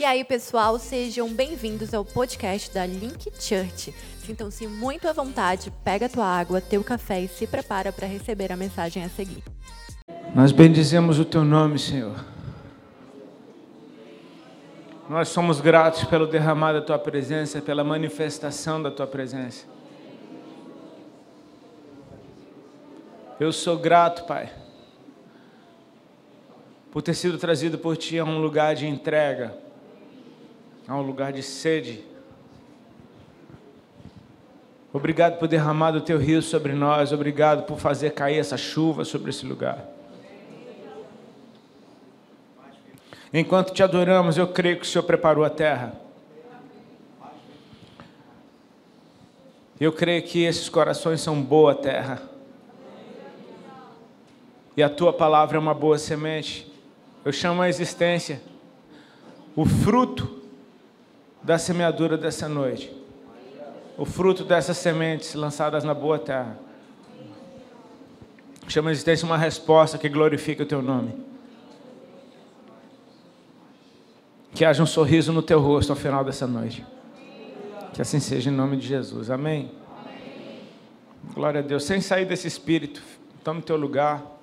E aí, pessoal, sejam bem-vindos ao podcast da Link Church. Sintam-se muito à vontade, pega tua água, teu café e se prepara para receber a mensagem a seguir. Nós bendizemos o teu nome, Senhor. Nós somos gratos pelo derramar da tua presença, pela manifestação da tua presença. Eu sou grato, Pai, por ter sido trazido por Ti a um lugar de entrega, a um lugar de sede. Obrigado por derramar o Teu rio sobre nós, obrigado por fazer cair essa chuva sobre esse lugar. Enquanto te adoramos, eu creio que o Senhor preparou a terra. Eu creio que esses corações são boa terra. E a tua palavra é uma boa semente. Eu chamo a existência o fruto da semeadura dessa noite. O fruto dessas sementes lançadas na boa terra. Chama a existência uma resposta que glorifica o teu nome. Que haja um sorriso no teu rosto ao final dessa noite. Que assim seja em nome de Jesus. Amém. Glória a Deus. Sem sair desse espírito, tome teu lugar.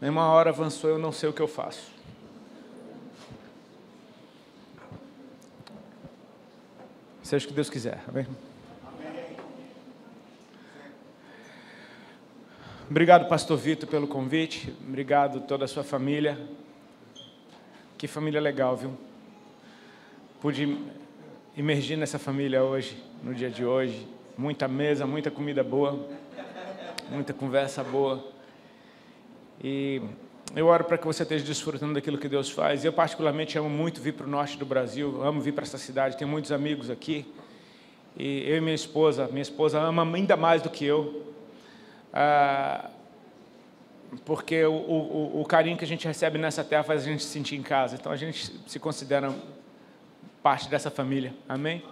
Nem uma hora avançou, eu não sei o que eu faço. Seja o que Deus quiser, amém? Obrigado, Pastor Vitor, pelo convite. Obrigado toda a sua família. Que família legal, viu? Pude imergir nessa família hoje, no dia de hoje. Muita mesa, muita comida boa, muita conversa boa. E eu oro para que você esteja desfrutando daquilo que Deus faz. Eu, particularmente, amo muito vir para o norte do Brasil, amo vir para essa cidade, tenho muitos amigos aqui. E eu e minha esposa, minha esposa ama ainda mais do que eu, ah, porque o, o, o carinho que a gente recebe nessa terra faz a gente se sentir em casa. Então a gente se considera parte dessa família. Amém?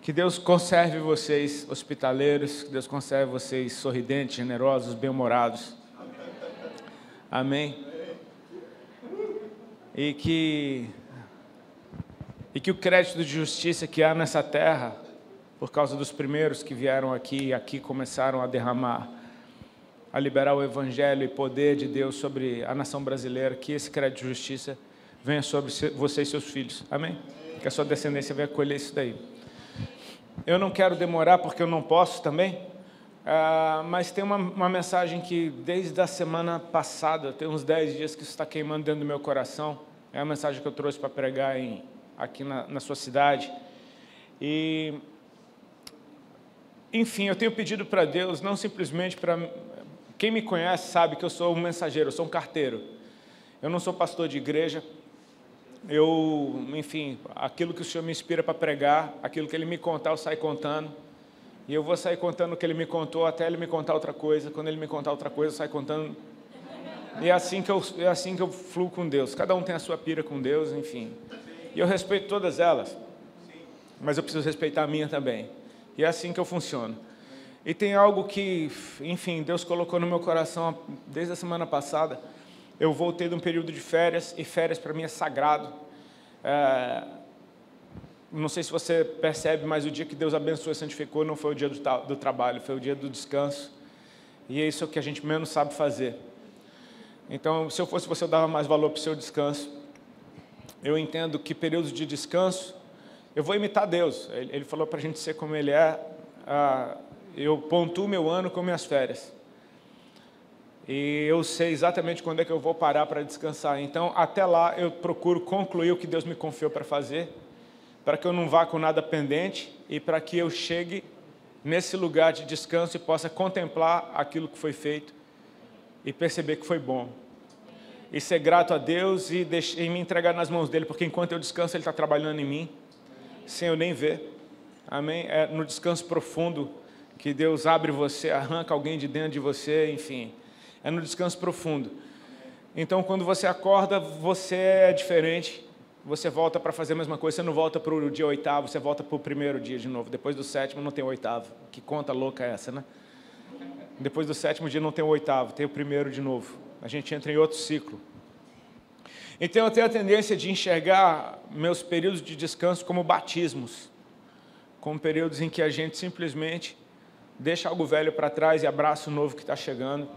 Que Deus conserve vocês hospitaleiros, que Deus conserve vocês sorridentes, generosos, bem-humorados. Amém. E que e que o crédito de justiça que há nessa terra, por causa dos primeiros que vieram aqui e aqui começaram a derramar, a liberar o evangelho e poder de Deus sobre a nação brasileira, que esse crédito de justiça venha sobre você e seus filhos. Amém? Que a sua descendência venha colher isso daí. Eu não quero demorar porque eu não posso também. Uh, mas tem uma, uma, mensagem que, desde a semana passada, tem uns 10 dias que está queimando dentro do meu coração. É a mensagem que eu trouxe para pregar em, aqui na, na sua cidade. E, enfim, eu tenho pedido para Deus, não simplesmente para. Quem me conhece sabe que eu sou um mensageiro, eu sou um carteiro. Eu não sou pastor de igreja. Eu, enfim, aquilo que o Senhor me inspira para pregar, aquilo que Ele me contar, eu saio contando. E eu vou sair contando o que ele me contou até ele me contar outra coisa. Quando ele me contar outra coisa, eu saio contando. E é assim que eu, é assim que eu fluo com Deus. Cada um tem a sua pira com Deus, enfim. E eu respeito todas elas. Mas eu preciso respeitar a minha também. E é assim que eu funciono. E tem algo que, enfim, Deus colocou no meu coração desde a semana passada. Eu voltei de um período de férias, e férias para mim é sagrado. É, não sei se você percebe, mas o dia que Deus abençoou e santificou não foi o dia do, do trabalho, foi o dia do descanso. E é isso que a gente menos sabe fazer. Então, se eu fosse você, eu dava mais valor para o seu descanso. Eu entendo que períodos de descanso, eu vou imitar Deus. Ele, ele falou para a gente ser como Ele é. Ah, eu pontuo meu ano com minhas férias. E eu sei exatamente quando é que eu vou parar para descansar. Então, até lá, eu procuro concluir o que Deus me confiou para fazer para que eu não vá com nada pendente e para que eu chegue nesse lugar de descanso e possa contemplar aquilo que foi feito e perceber que foi bom. E ser grato a Deus e, deixar, e me entregar nas mãos dele, porque enquanto eu descanso, ele está trabalhando em mim, sem eu nem ver. Amém? É no descanso profundo que Deus abre você, arranca alguém de dentro de você, enfim. É no descanso profundo. Então, quando você acorda, você é diferente você volta para fazer a mesma coisa, você não volta para o dia oitavo, você volta para o primeiro dia de novo. Depois do sétimo não tem o oitavo. Que conta louca é essa, né? Depois do sétimo dia não tem o oitavo, tem o primeiro de novo. A gente entra em outro ciclo. Então eu tenho a tendência de enxergar meus períodos de descanso como batismos, como períodos em que a gente simplesmente deixa algo velho para trás e abraça o novo que está chegando.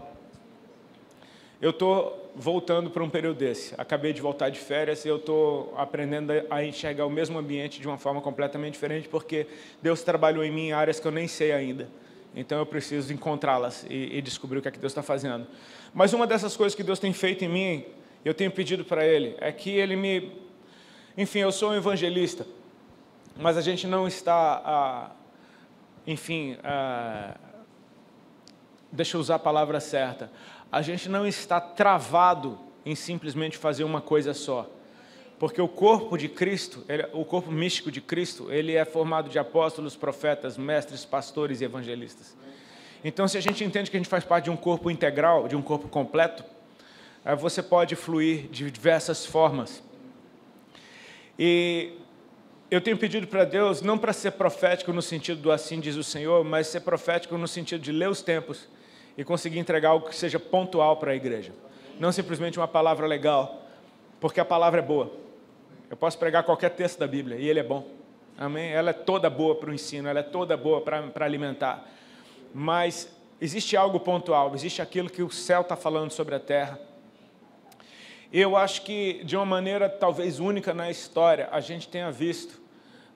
Eu estou voltando para um período desse. Acabei de voltar de férias e eu estou aprendendo a enxergar o mesmo ambiente de uma forma completamente diferente, porque Deus trabalhou em mim em áreas que eu nem sei ainda. Então eu preciso encontrá-las e, e, descobrir o que é que Deus está fazendo. Mas uma dessas coisas que Deus tem feito em mim, eu tenho pedido para Ele, é que Ele me. Enfim, eu sou um evangelista, mas a gente não está, enfim, deixa eu usar a palavra certa a gente não está travado em simplesmente fazer uma coisa só. Porque o corpo de Cristo, ele, o corpo místico de Cristo, ele é formado de apóstolos, profetas, mestres, pastores e evangelistas. Então, se a gente entende que a gente faz parte de um corpo integral, de um corpo completo, eh, você pode fluir de diversas formas. E eu tenho pedido para Deus, não para ser profético no sentido do assim diz o Senhor, mas ser profético no sentido de ler os tempos e conseguir entregar algo que seja pontual para a igreja. Não simplesmente uma palavra legal, porque a palavra é boa. Eu posso pregar qualquer texto da Bíblia e ele é bom. Amém? Ela é toda boa para o ensino, ela é toda boa para, alimentar. Mas existe algo pontual, existe aquilo que o céu está falando sobre a terra. Eu acho que, de uma maneira talvez única na história, a gente tenha visto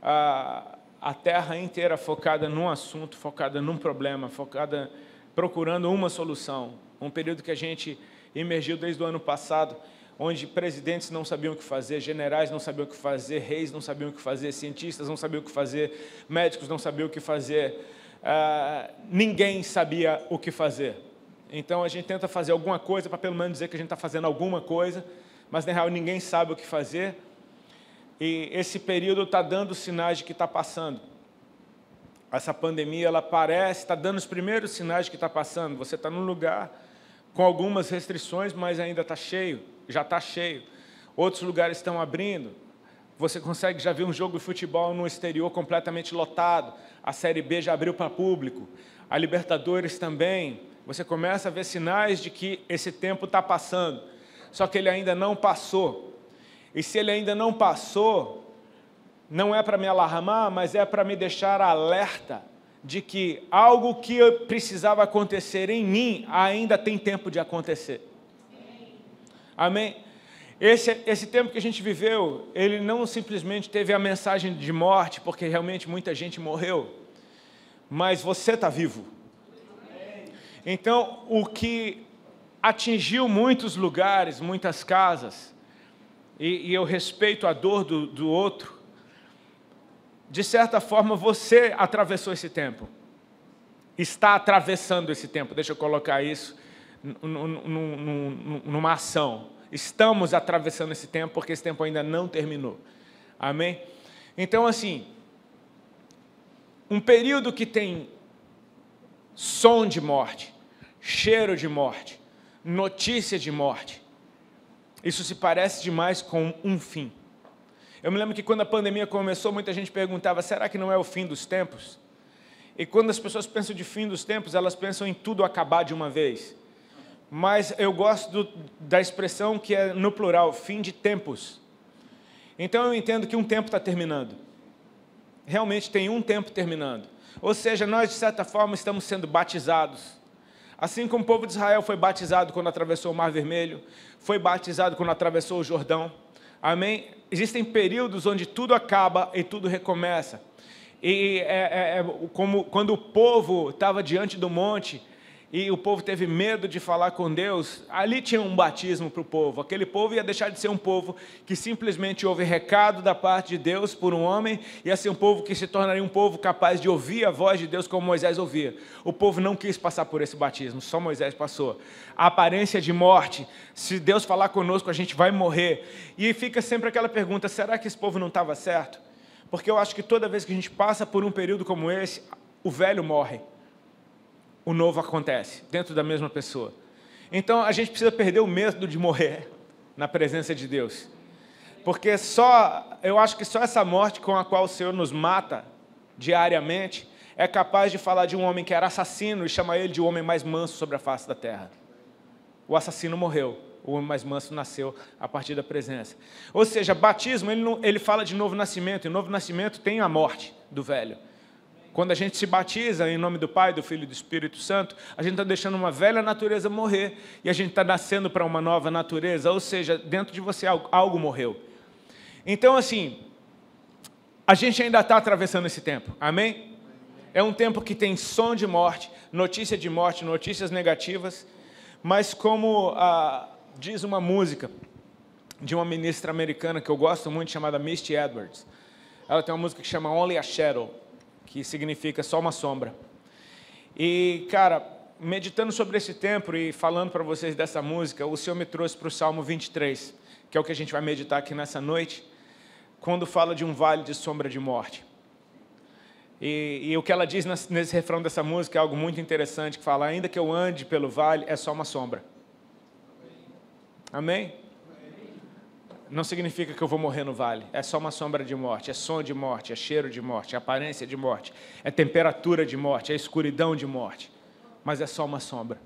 a, a terra inteira focada num assunto, focada num problema, focada procurando uma solução. Um período que a gente emergiu desde o ano passado, onde presidentes não sabiam o que fazer, generais não sabiam o que fazer, reis não sabiam o que fazer, cientistas não sabiam o que fazer, médicos não sabiam o que fazer, uh, ninguém sabia o que fazer. Então a gente tenta fazer alguma coisa para pelo menos dizer que a gente está fazendo alguma coisa, mas na real ninguém sabe o que fazer. E esse período está dando sinais de que está passando essa pandemia ela parece, está dando os primeiros sinais de que está passando. Você está num lugar com algumas restrições, mas ainda está cheio, já está cheio. Outros lugares estão abrindo. Você consegue já ver um jogo de futebol no exterior completamente lotado. A Série B já abriu para público. A Libertadores também. Você começa a ver sinais de que esse tempo está passando. Só que ele ainda não passou. E se ele ainda não passou, não é para me alarmar, mas é para me deixar alerta de que algo que precisava acontecer em mim ainda tem tempo de acontecer. Amém? Esse, esse tempo que a gente viveu, ele não simplesmente teve a mensagem de morte, porque realmente muita gente morreu, mas você está vivo. Então, o que atingiu muitos lugares, muitas casas, e, e eu respeito a dor do, do outro, de certa forma, você atravessou esse tempo. Está atravessando esse tempo. Deixa eu colocar isso numa ação. Estamos atravessando esse tempo porque esse tempo ainda não terminou. Amém? Então, assim, um período que tem som de morte, cheiro de morte, notícia de morte, isso se parece demais com um fim. Eu me lembro que quando a pandemia começou, muita gente perguntava: será que não é o fim dos tempos? E quando as pessoas pensam de fim dos tempos, elas pensam em tudo acabar de uma vez. Mas eu gosto do, da expressão que é no plural, fim de tempos. Então eu entendo que um tempo está terminando. Realmente tem um tempo terminando. Ou seja, nós, de certa forma, estamos sendo batizados. Assim como o povo de Israel foi batizado quando atravessou o Mar Vermelho, foi batizado quando atravessou o Jordão. Amém? Existem períodos onde tudo acaba e tudo recomeça. E é, é, é como quando o povo estava diante do monte e o povo teve medo de falar com Deus, ali tinha um batismo para o povo. Aquele povo ia deixar de ser um povo que simplesmente ouve recado da parte de Deus por um homem, ia ser um povo que se tornaria um povo capaz de ouvir a voz de Deus como Moisés ouvia. O povo não quis passar por esse batismo, só Moisés passou. A aparência de morte, se Deus falar conosco, a gente vai morrer. E fica sempre aquela pergunta: será que esse povo não estava certo? Porque eu acho que toda vez que a gente passa por um período como esse, o velho morre o novo acontece dentro da mesma pessoa. Então a gente precisa perder o medo de morrer na presença de Deus. Porque só, eu acho que só essa morte com a qual o Senhor nos mata diariamente é capaz de falar de um homem que era assassino e chamar ele de homem mais manso sobre a face da terra. O assassino morreu, o homem mais manso nasceu a partir da presença. Ou seja, batismo, ele, não, ele fala de novo nascimento, e novo nascimento tem a morte do velho. Quando a gente se batiza em nome do Pai, do Filho e do Espírito Santo, a gente está deixando uma velha natureza morrer e a gente está nascendo para uma nova natureza, ou seja, dentro de você algo, algo morreu. Então, assim, a gente ainda está atravessando esse tempo, amém? É um tempo que tem som de morte, notícia de morte, notícias negativas, mas como ah, diz uma música de uma ministra americana que eu gosto muito, chamada Misty Edwards, ela tem uma música que chama Only a Shadow, que significa só uma sombra. E, cara, meditando sobre esse tempo e falando para vocês dessa música, o Senhor me trouxe para o Salmo 23, que é o que a gente vai meditar aqui nessa noite, quando fala de um vale de sombra de morte. E, e, o que ela diz nesse refrão dessa música é algo muito interessante, que fala, ainda que eu ande pelo vale, é só uma sombra. Amém? Não significa que eu vou morrer no vale, é só uma sombra de morte, é som de morte, é cheiro de morte, é aparência de morte, é temperatura de morte, é escuridão de morte, mas é só uma sombra.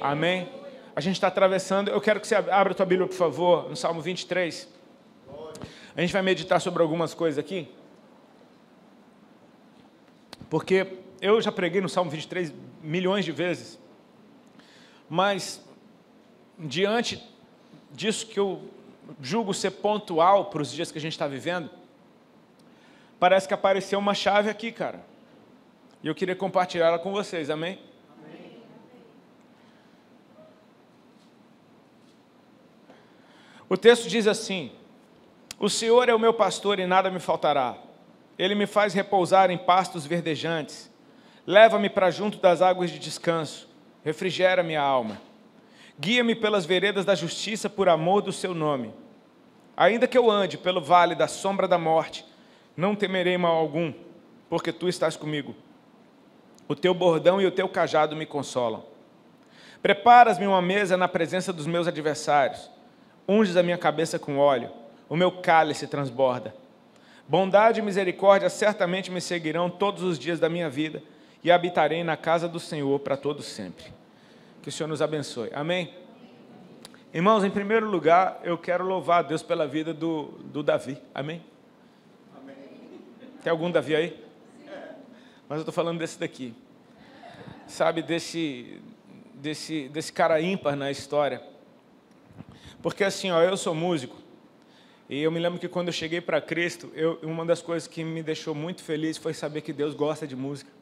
Amém? A gente está atravessando, eu quero que você abra a tua Bíblia, por favor, no Salmo 23. A gente vai meditar sobre algumas coisas aqui. Porque eu já preguei no Salmo 23 milhões de vezes, mas diante disso que eu julgo ser pontual para os dias que a gente está vivendo, parece que apareceu uma chave aqui, cara. E eu queria compartilhar ela com vocês, amém? amém? O texto diz assim: O Senhor é o meu pastor e nada me faltará. Ele me faz repousar em pastos verdejantes. Leva-me para junto das águas de descanso. Refrigera minha alma. Guia-me pelas veredas da justiça por amor do seu nome. Ainda que eu ande pelo vale da sombra da morte, não temerei mal algum, porque tu estás comigo. O teu bordão e o teu cajado me consolam. Preparas-me uma mesa na presença dos meus adversários. Unges a minha cabeça com óleo. O meu cálice transborda. Bondade e misericórdia certamente me seguirão todos os dias da minha vida e habitarei na casa do Senhor para todo sempre. Que o Senhor nos abençoe. Amém? Irmãos, em primeiro lugar, eu quero louvar a Deus pela vida do, do Davi. Amém? Amém? Tem algum Davi aí? Mas eu estou falando desse daqui. Sabe, desse, desse, desse cara ímpar na história. Porque assim, ó, eu sou músico. E eu me lembro que quando eu cheguei para Cristo, eu, uma das coisas que me deixou muito feliz foi saber que Deus gosta de música.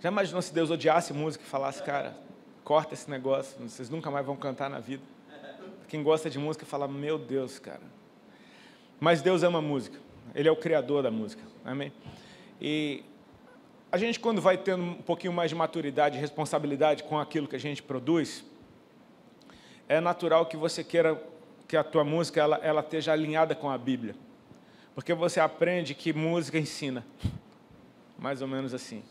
Já imaginou se Deus odiasse música e falasse, cara, corta esse negócio, vocês nunca mais vão cantar na vida? Quem gosta de música fala, meu Deus, cara. Mas Deus ama música, Ele é o criador da música, amém? E a gente, quando vai tendo um pouquinho mais de maturidade e responsabilidade com aquilo que a gente produz, é natural que você queira que a tua música ela, ela esteja alinhada com a Bíblia. Porque você aprende que música ensina. Mais ou menos assim.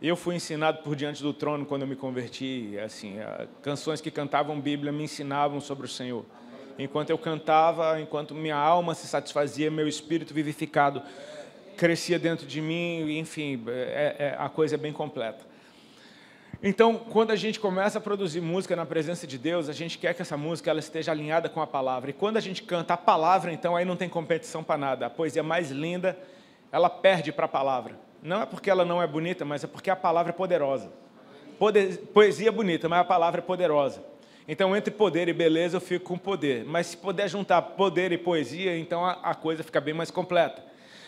Eu fui ensinado por diante do trono quando eu me converti, assim, canções que cantavam Bíblia me ensinavam sobre o Senhor. Enquanto eu cantava, enquanto minha alma se satisfazia, meu espírito vivificado crescia dentro de mim, enfim, é, é, a coisa é bem completa. Então, quando a gente começa a produzir música na presença de Deus, a gente quer que essa música ela esteja alinhada com a palavra. E quando a gente canta a palavra, então aí não tem competição para nada. A poesia mais linda, ela perde para a palavra. Não é porque ela não é bonita, mas é porque a palavra é poderosa. Poder, poesia é bonita, mas a palavra é poderosa. Então, entre poder e beleza, eu fico com poder. Mas se puder juntar poder e poesia, então a, coisa fica bem mais completa.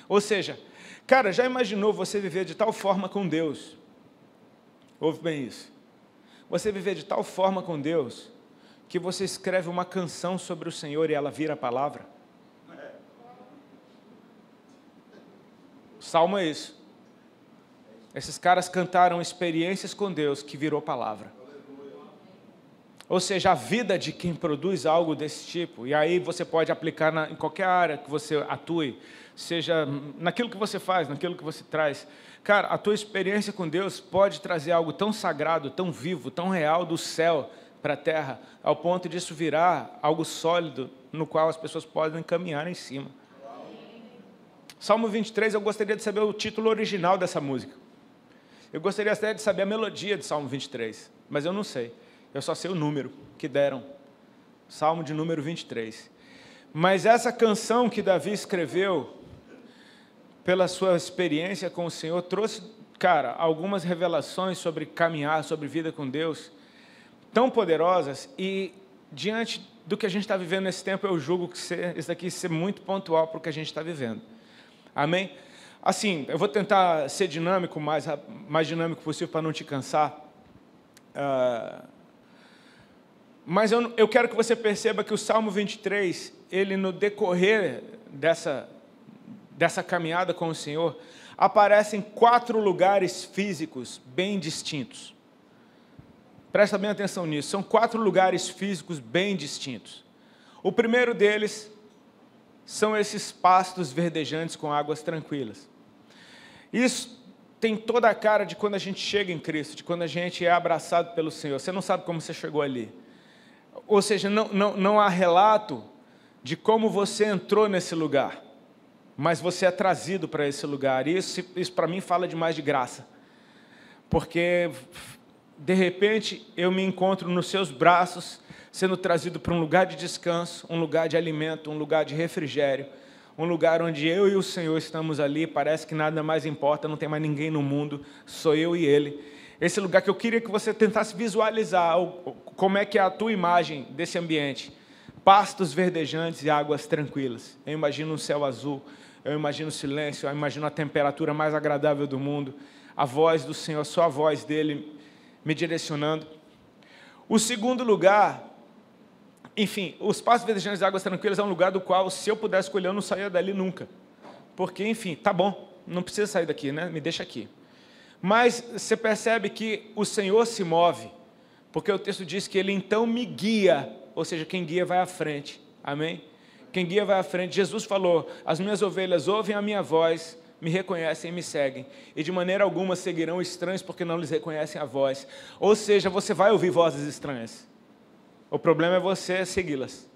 Ou seja, cara, já imaginou você viver de tal forma com Deus Ouve bem isso. Você viver de tal forma com Deus que você escreve uma canção sobre o Senhor e ela vira a palavra. Salmo é isso. Esses caras cantaram experiências com Deus que virou palavra. Ou seja, a vida de quem produz algo desse tipo, e aí você pode aplicar na, em qualquer área que você atue, seja naquilo que você faz, naquilo que você traz. Cara, a tua experiência com Deus pode trazer algo tão sagrado, tão vivo, tão real do céu para a terra, ao ponto disso virar algo sólido no qual as pessoas podem caminhar em cima. Salmo 23, eu gostaria de saber o título original dessa música. Eu gostaria até de saber a melodia de Salmo 23, mas eu não sei. Eu só sei o número que deram. Salmo de número 23. Mas essa canção que Davi escreveu, pela sua experiência com o Senhor, trouxe, cara, algumas revelações sobre caminhar, sobre vida com Deus, tão poderosas e diante do que a gente está vivendo nesse tempo, eu julgo que isso daqui ser muito pontual para o que a gente está vivendo. Amém? Assim, eu vou tentar ser dinâmico, mais, mais dinâmico possível para não te cansar. Uh, mas eu, eu quero que você perceba que o Salmo 23, ele no decorrer dessa, dessa caminhada com o Senhor, aparecem quatro lugares físicos bem distintos. Presta bem atenção nisso. São quatro lugares físicos bem distintos. O primeiro deles são esses pastos verdejantes com águas tranquilas. Isso tem toda a cara de quando a gente chega em Cristo, de quando a gente é abraçado pelo Senhor. Você não sabe como você chegou ali. Ou seja, não, não, não há relato de como você entrou nesse lugar, mas você é trazido para esse lugar. E isso, isso para mim fala demais de graça. Porque, de repente, eu me encontro nos seus braços sendo trazido para um lugar de descanso, um lugar de alimento, um lugar de refrigério, um lugar onde eu e o Senhor estamos ali, parece que nada mais importa, não tem mais ninguém no mundo, sou eu e Ele. Esse lugar que eu queria que você tentasse visualizar como é que é a tua imagem desse ambiente. Pastos verdejantes e águas tranquilas. Eu imagino um céu azul, eu imagino o silêncio, eu imagino a temperatura mais agradável do mundo, a voz do Senhor, só a voz dele me direcionando. O segundo lugar enfim, os passos verdejantes de águas tranquilas é um lugar do qual, se eu pudesse escolher, eu não saía dali nunca. Porque, enfim, tá bom, não precisa sair daqui, né? Me deixa aqui. Mas você percebe que o Senhor se move, porque o texto diz que Ele então me guia, ou seja, quem guia vai à frente. Amém? Quem guia vai à frente. Jesus falou: As minhas ovelhas ouvem a minha voz, me reconhecem e me seguem, e de maneira alguma seguirão estranhos porque não lhes reconhecem a voz. Ou seja, você vai ouvir vozes estranhas. O problema é você segui-las.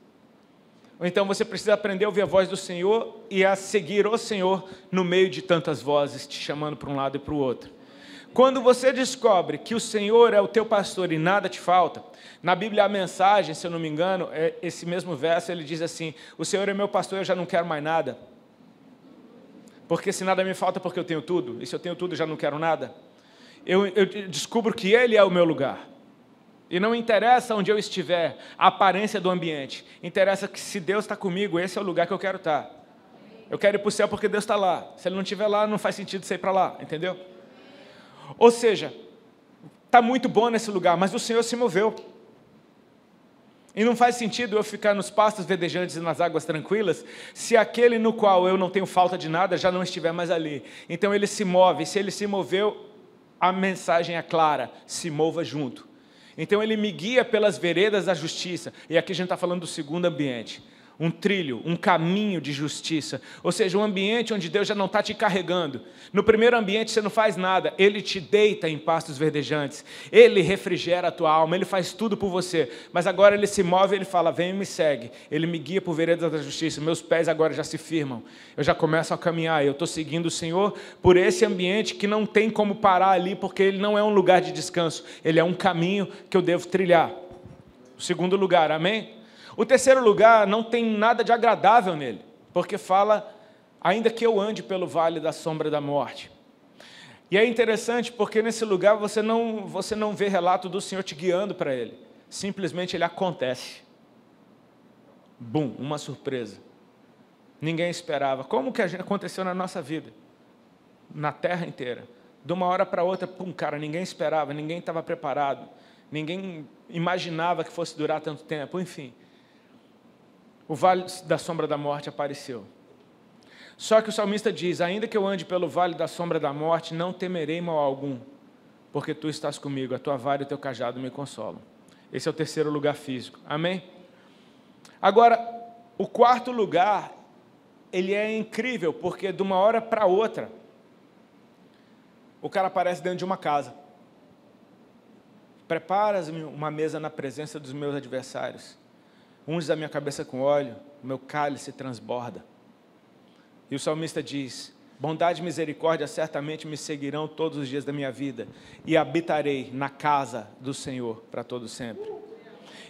Ou então você precisa aprender a ouvir a voz do Senhor e a seguir o Senhor no meio de tantas vozes te chamando para um lado e para o outro. Quando você descobre que o Senhor é o teu pastor e nada te falta, na Bíblia a mensagem, se eu não me engano, é esse mesmo verso, ele diz assim: O Senhor é meu pastor, eu já não quero mais nada. Porque se nada me falta, porque eu tenho tudo, e se eu tenho tudo, já não quero nada. Eu, eu descubro que Ele é o meu lugar. E não interessa onde eu estiver, a aparência do ambiente. Interessa que se Deus está comigo, esse é o lugar que eu quero estar. Tá. Eu quero ir para o céu porque Deus está lá. Se Ele não estiver lá, não faz sentido você ir para lá, entendeu? Ou seja, está muito bom nesse lugar, mas o Senhor se moveu. E não faz sentido eu ficar nos pastos verdejantes e nas águas tranquilas, se aquele no qual eu não tenho falta de nada já não estiver mais ali. Então ele se move, se ele se moveu, a mensagem é clara: se mova junto. Então ele me guia pelas veredas da justiça. E aqui a gente está falando do segundo ambiente um trilho, um caminho de justiça, ou seja, um ambiente onde Deus já não está te carregando. No primeiro ambiente você não faz nada, Ele te deita em pastos verdejantes, Ele refrigera a tua alma, Ele faz tudo por você, mas agora Ele se move Ele fala: vem e me segue. Ele me guia por veredas da justiça, meus pés agora já se firmam, eu já começo a caminhar, eu estou seguindo o Senhor por esse ambiente que não tem como parar ali, porque ele não é um lugar de descanso, ele é um caminho que eu devo trilhar. O segundo lugar, amém? O terceiro lugar não tem nada de agradável nele, porque fala, ainda que eu ande pelo vale da sombra da morte. E é interessante porque nesse lugar você não, você não vê relato do Senhor te guiando para ele, simplesmente ele acontece. Bum, uma surpresa. Ninguém esperava. Como que aconteceu na nossa vida? Na terra inteira. De uma hora para outra, pum, cara, ninguém esperava, ninguém estava preparado, ninguém imaginava que fosse durar tanto tempo, enfim o vale da sombra da morte apareceu. Só que o salmista diz: Ainda que eu ande pelo vale da sombra da morte, não temerei mal algum, porque tu estás comigo, a tua vara e o teu cajado me consolam. Esse é o terceiro lugar físico. Amém? Agora, o quarto lugar, ele é incrível, porque de uma hora para outra, o cara aparece dentro de uma casa. Preparas-me uma mesa na presença dos meus adversários unges a minha cabeça com óleo, o meu cálice transborda. E o salmista diz: Bondade e misericórdia certamente me seguirão todos os dias da minha vida, e habitarei na casa do Senhor para todo sempre.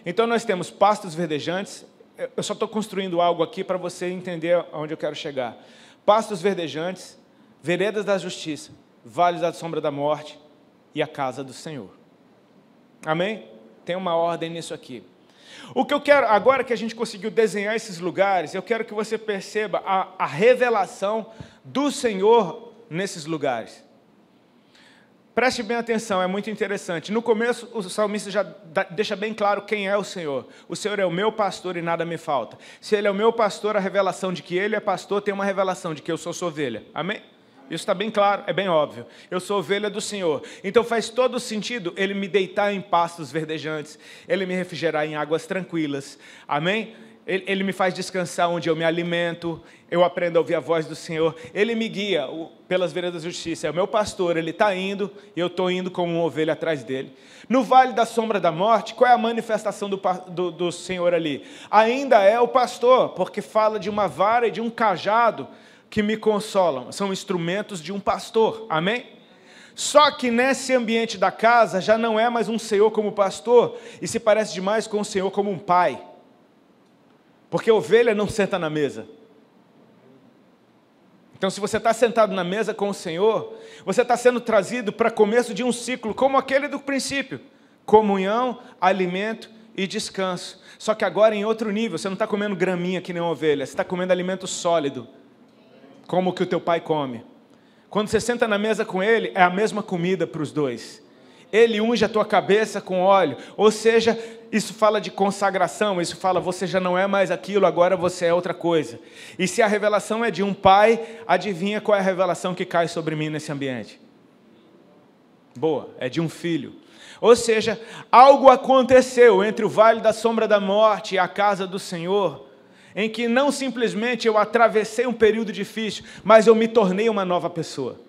Então nós temos pastos verdejantes. Eu só estou construindo algo aqui para você entender aonde eu quero chegar. Pastos verdejantes, veredas da justiça, vales da sombra da morte e a casa do Senhor. Amém? Tem uma ordem nisso aqui. O que eu quero, agora que a gente conseguiu desenhar esses lugares, eu quero que você perceba a, a revelação do Senhor nesses lugares. Preste bem atenção, é muito interessante. No começo, o salmista já deixa bem claro quem é o Senhor. O Senhor é o meu pastor e nada me falta. Se Ele é o meu pastor, a revelação de que Ele é pastor tem uma revelação de que eu sou sua ovelha. Amém? Isso está bem claro, é bem óbvio. Eu sou ovelha do Senhor. Então faz todo sentido Ele me deitar em pastos verdejantes, Ele me refrigerar em águas tranquilas. Amém? Ele, ele, me faz descansar onde eu me alimento, eu aprendo a ouvir a voz do Senhor. Ele me guia pelas veredas da justiça. É o meu pastor, ele está indo e eu estou indo como uma ovelha atrás dele. No vale da sombra da morte, qual é a manifestação do, do, do Senhor ali? Ainda é o pastor, porque fala de uma vara e de um cajado que me consolam. São instrumentos de um pastor. Amém? Só que nesse ambiente da casa já não é mais um Senhor como pastor e se parece demais com o Senhor como um pai. Porque ovelha não senta na mesa. Então, se você está sentado na mesa com o Senhor, você está sendo trazido para começo de um ciclo como aquele do princípio: comunhão, alimento e descanso. Só que agora em outro nível, você não está comendo graminha que nem ovelha, você está comendo alimento sólido, como que o teu pai come. Quando você senta na mesa com ele, é a mesma comida para os dois. Ele unge a tua cabeça com óleo, ou seja, isso fala de consagração, isso fala você já não é mais aquilo, agora você é outra coisa. E se a revelação é de um pai, adivinha qual é a revelação que cai sobre mim nesse ambiente? Boa, é de um filho. Ou seja, algo aconteceu entre o vale da sombra da morte e a casa do Senhor, em que não simplesmente eu atravessei um período difícil, mas eu me tornei uma nova pessoa.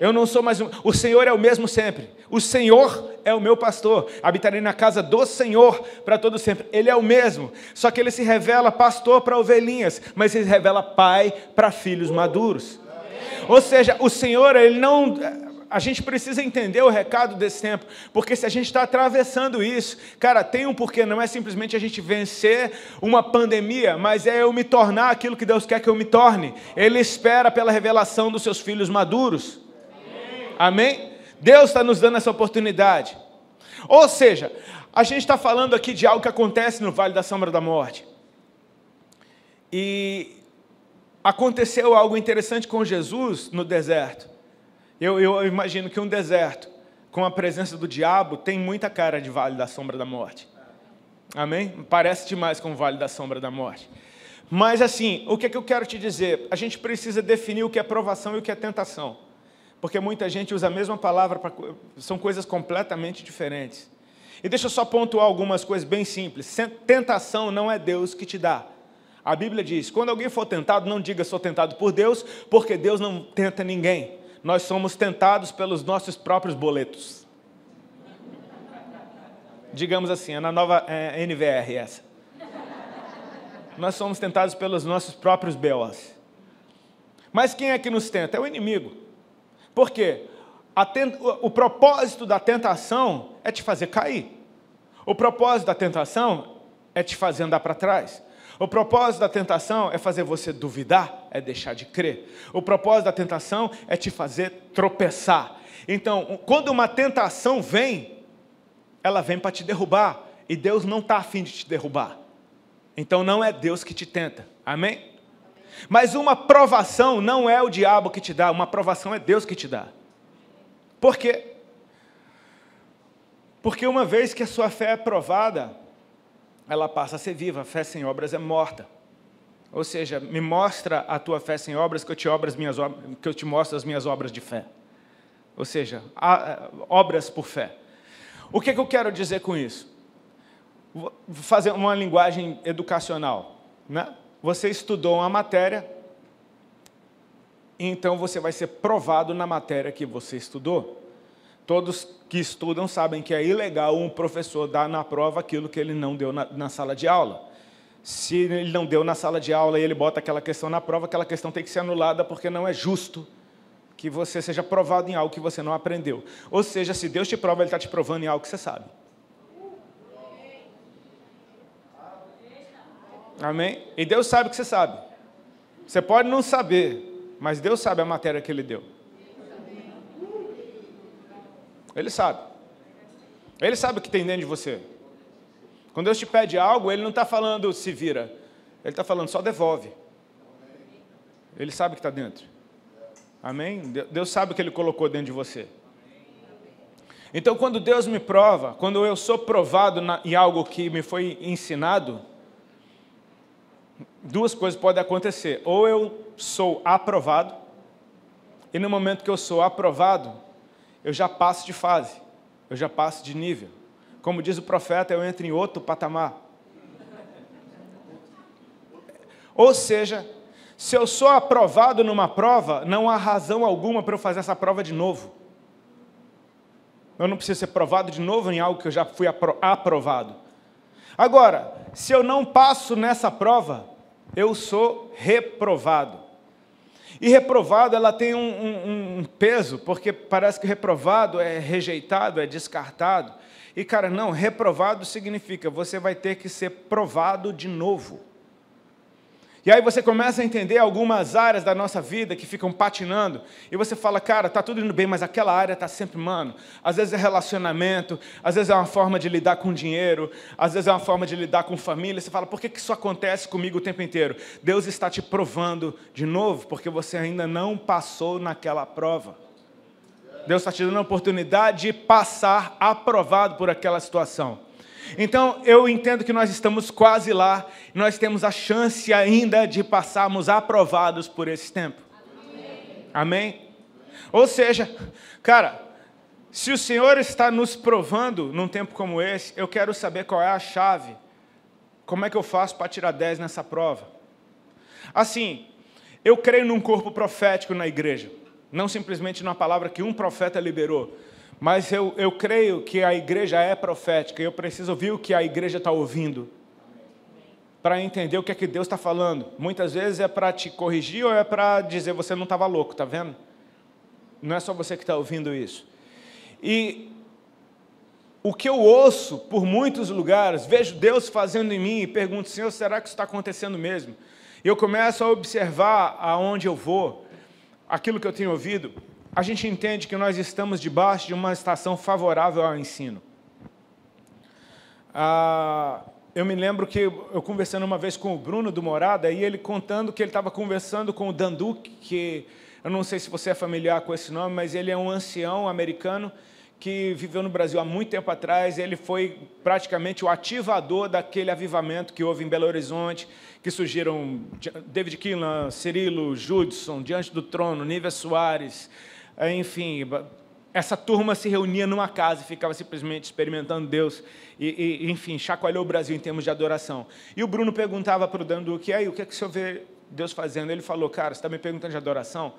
Eu não sou mais um. O Senhor é o mesmo sempre. O Senhor é o meu pastor. Habitarei na casa do Senhor para todo sempre. Ele é o mesmo. Só que ele se revela pastor para ovelhinhas, mas ele se revela pai para filhos maduros. Ou seja, o Senhor, ele não. A gente precisa entender o recado desse tempo, porque se a gente está atravessando isso, cara, tem um porquê, não é simplesmente a gente vencer uma pandemia, mas é eu me tornar aquilo que Deus quer que eu me torne. Ele espera pela revelação dos seus filhos maduros. Amém? Deus está nos dando essa oportunidade. Ou seja, a gente está falando aqui de algo que acontece no Vale da Sombra da Morte. E aconteceu algo interessante com Jesus no deserto. Eu, eu imagino que um deserto com a presença do diabo tem muita cara de Vale da Sombra da Morte. Amém? Parece demais com o Vale da Sombra da Morte. Mas assim, o que, é que eu quero te dizer? A gente precisa definir o que é provação e o que é tentação porque muita gente usa a mesma palavra, pra, são coisas completamente diferentes. E deixa eu só pontuar algumas coisas bem simples. Tentação não é Deus que te dá. A Bíblia diz: quando alguém for tentado, não diga sou tentado por Deus, porque Deus não tenta ninguém. Nós somos tentados pelos nossos próprios boletos. Digamos assim, é na nova é, NVR essa. Nós somos tentados pelos nossos próprios BOs. Mas quem é que nos tenta? É o inimigo. Por quê? o propósito da tentação é te fazer cair. O propósito da tentação é te fazer andar para trás. O propósito da tentação é fazer você duvidar, é deixar de crer. O propósito da tentação é te fazer tropeçar. Então, quando uma tentação vem, ela vem para te derrubar. E Deus não está afim de te derrubar. Então não é Deus que te tenta. Amém? Mas uma provação não é o diabo que te dá, uma provação é Deus que te dá. Por quê? Porque uma vez que a sua fé é provada, ela passa a ser viva. A fé sem obras é morta. Ou seja, me mostra a tua fé sem obras que eu te, obras minhas, que eu te mostro as minhas obras de fé. Ou seja, obras por fé. O que, que eu quero dizer com isso? Vou fazer uma linguagem educacional. Né? Você estudou uma matéria, então você vai ser provado na matéria que você estudou. Todos que estudam sabem que é ilegal um professor dar na prova aquilo que ele não deu na, na sala de aula. Se ele não deu na sala de aula e ele bota aquela questão na prova, aquela questão tem que ser anulada porque não é justo que você seja provado em algo que você não aprendeu. Ou seja, se Deus te prova, Ele está te provando em algo que você sabe. Amém? E Deus sabe o que você sabe. Você pode não saber, mas Deus sabe a matéria que Ele deu. Ele sabe. Ele sabe o que tem dentro de você. Quando Deus te pede algo, Ele não está falando se vira. Ele está falando só devolve. Ele sabe o que está dentro. Amém? Deus sabe o que Ele colocou dentro de você. Então, quando Deus me prova, quando eu sou provado na, em algo que me foi ensinado, duas coisas podem acontecer. Ou eu sou aprovado, e no momento que eu sou aprovado, eu já passo de fase, eu já passo de nível. Como diz o profeta, eu entro em outro patamar. Ou seja, se eu sou aprovado numa prova, não há razão alguma para eu fazer essa prova de novo. Eu não preciso ser provado de novo em algo que eu já fui aprovado. Agora, se eu não passo nessa prova, eu sou reprovado. E reprovado, ela tem um, um, um, peso, porque parece que reprovado é rejeitado, é descartado. E, cara, não, reprovado significa você vai ter que ser provado de novo. E aí você começa a entender algumas áreas da nossa vida que ficam patinando, e você fala, cara, tá tudo indo bem, mas aquela área tá sempre, mano. Às vezes é relacionamento, às vezes é uma forma de lidar com dinheiro, às vezes é uma forma de lidar com família. Você fala, por que, isso acontece comigo o tempo inteiro? Deus está te provando de novo, porque você ainda não passou naquela prova. Deus está te dando a oportunidade de passar aprovado por aquela situação. Então, eu entendo que nós estamos quase lá, nós temos a chance ainda de passarmos aprovados por esse tempo. Amém? Amém? Ou seja, cara, se o Senhor está nos provando num tempo como esse, eu quero saber qual é a chave. Como é que eu faço para tirar 10 nessa prova? Assim, eu creio num corpo profético na igreja, não simplesmente numa palavra que um profeta liberou, mas eu, eu creio que a igreja é profética eu preciso ouvir o que a igreja está ouvindo para entender o que é que Deus está falando. Muitas vezes é para te corrigir ou é para dizer você não estava louco, tá vendo? Não é só você que está ouvindo isso. E o que eu ouço por muitos lugares, vejo Deus fazendo em mim e pergunto, Senhor, será que isso está acontecendo mesmo? Eu começo a observar aonde eu vou, aquilo que eu tenho ouvido a gente entende que nós estamos debaixo de uma estação favorável ao ensino. Ah, eu me lembro que eu conversando uma vez com o Bruno do Morada, e ele contando que ele estava conversando com o Danduk, que eu não sei se você é familiar com esse nome, mas ele é um ancião americano que viveu no Brasil há muito tempo atrás. Ele foi praticamente o ativador daquele avivamento que houve em Belo Horizonte, que surgiram David Keelan, Cirilo, Judson, Diante do Trono, Nívia Soares, enfim, essa turma se reunia numa casa e ficava simplesmente experimentando Deus e, e enfim, chacoalhou o Brasil em termos de adoração. E o Bruno perguntava para o Dandu, que aí, o que é que o senhor vê Deus fazendo? Ele falou, cara, você está me perguntando de adoração?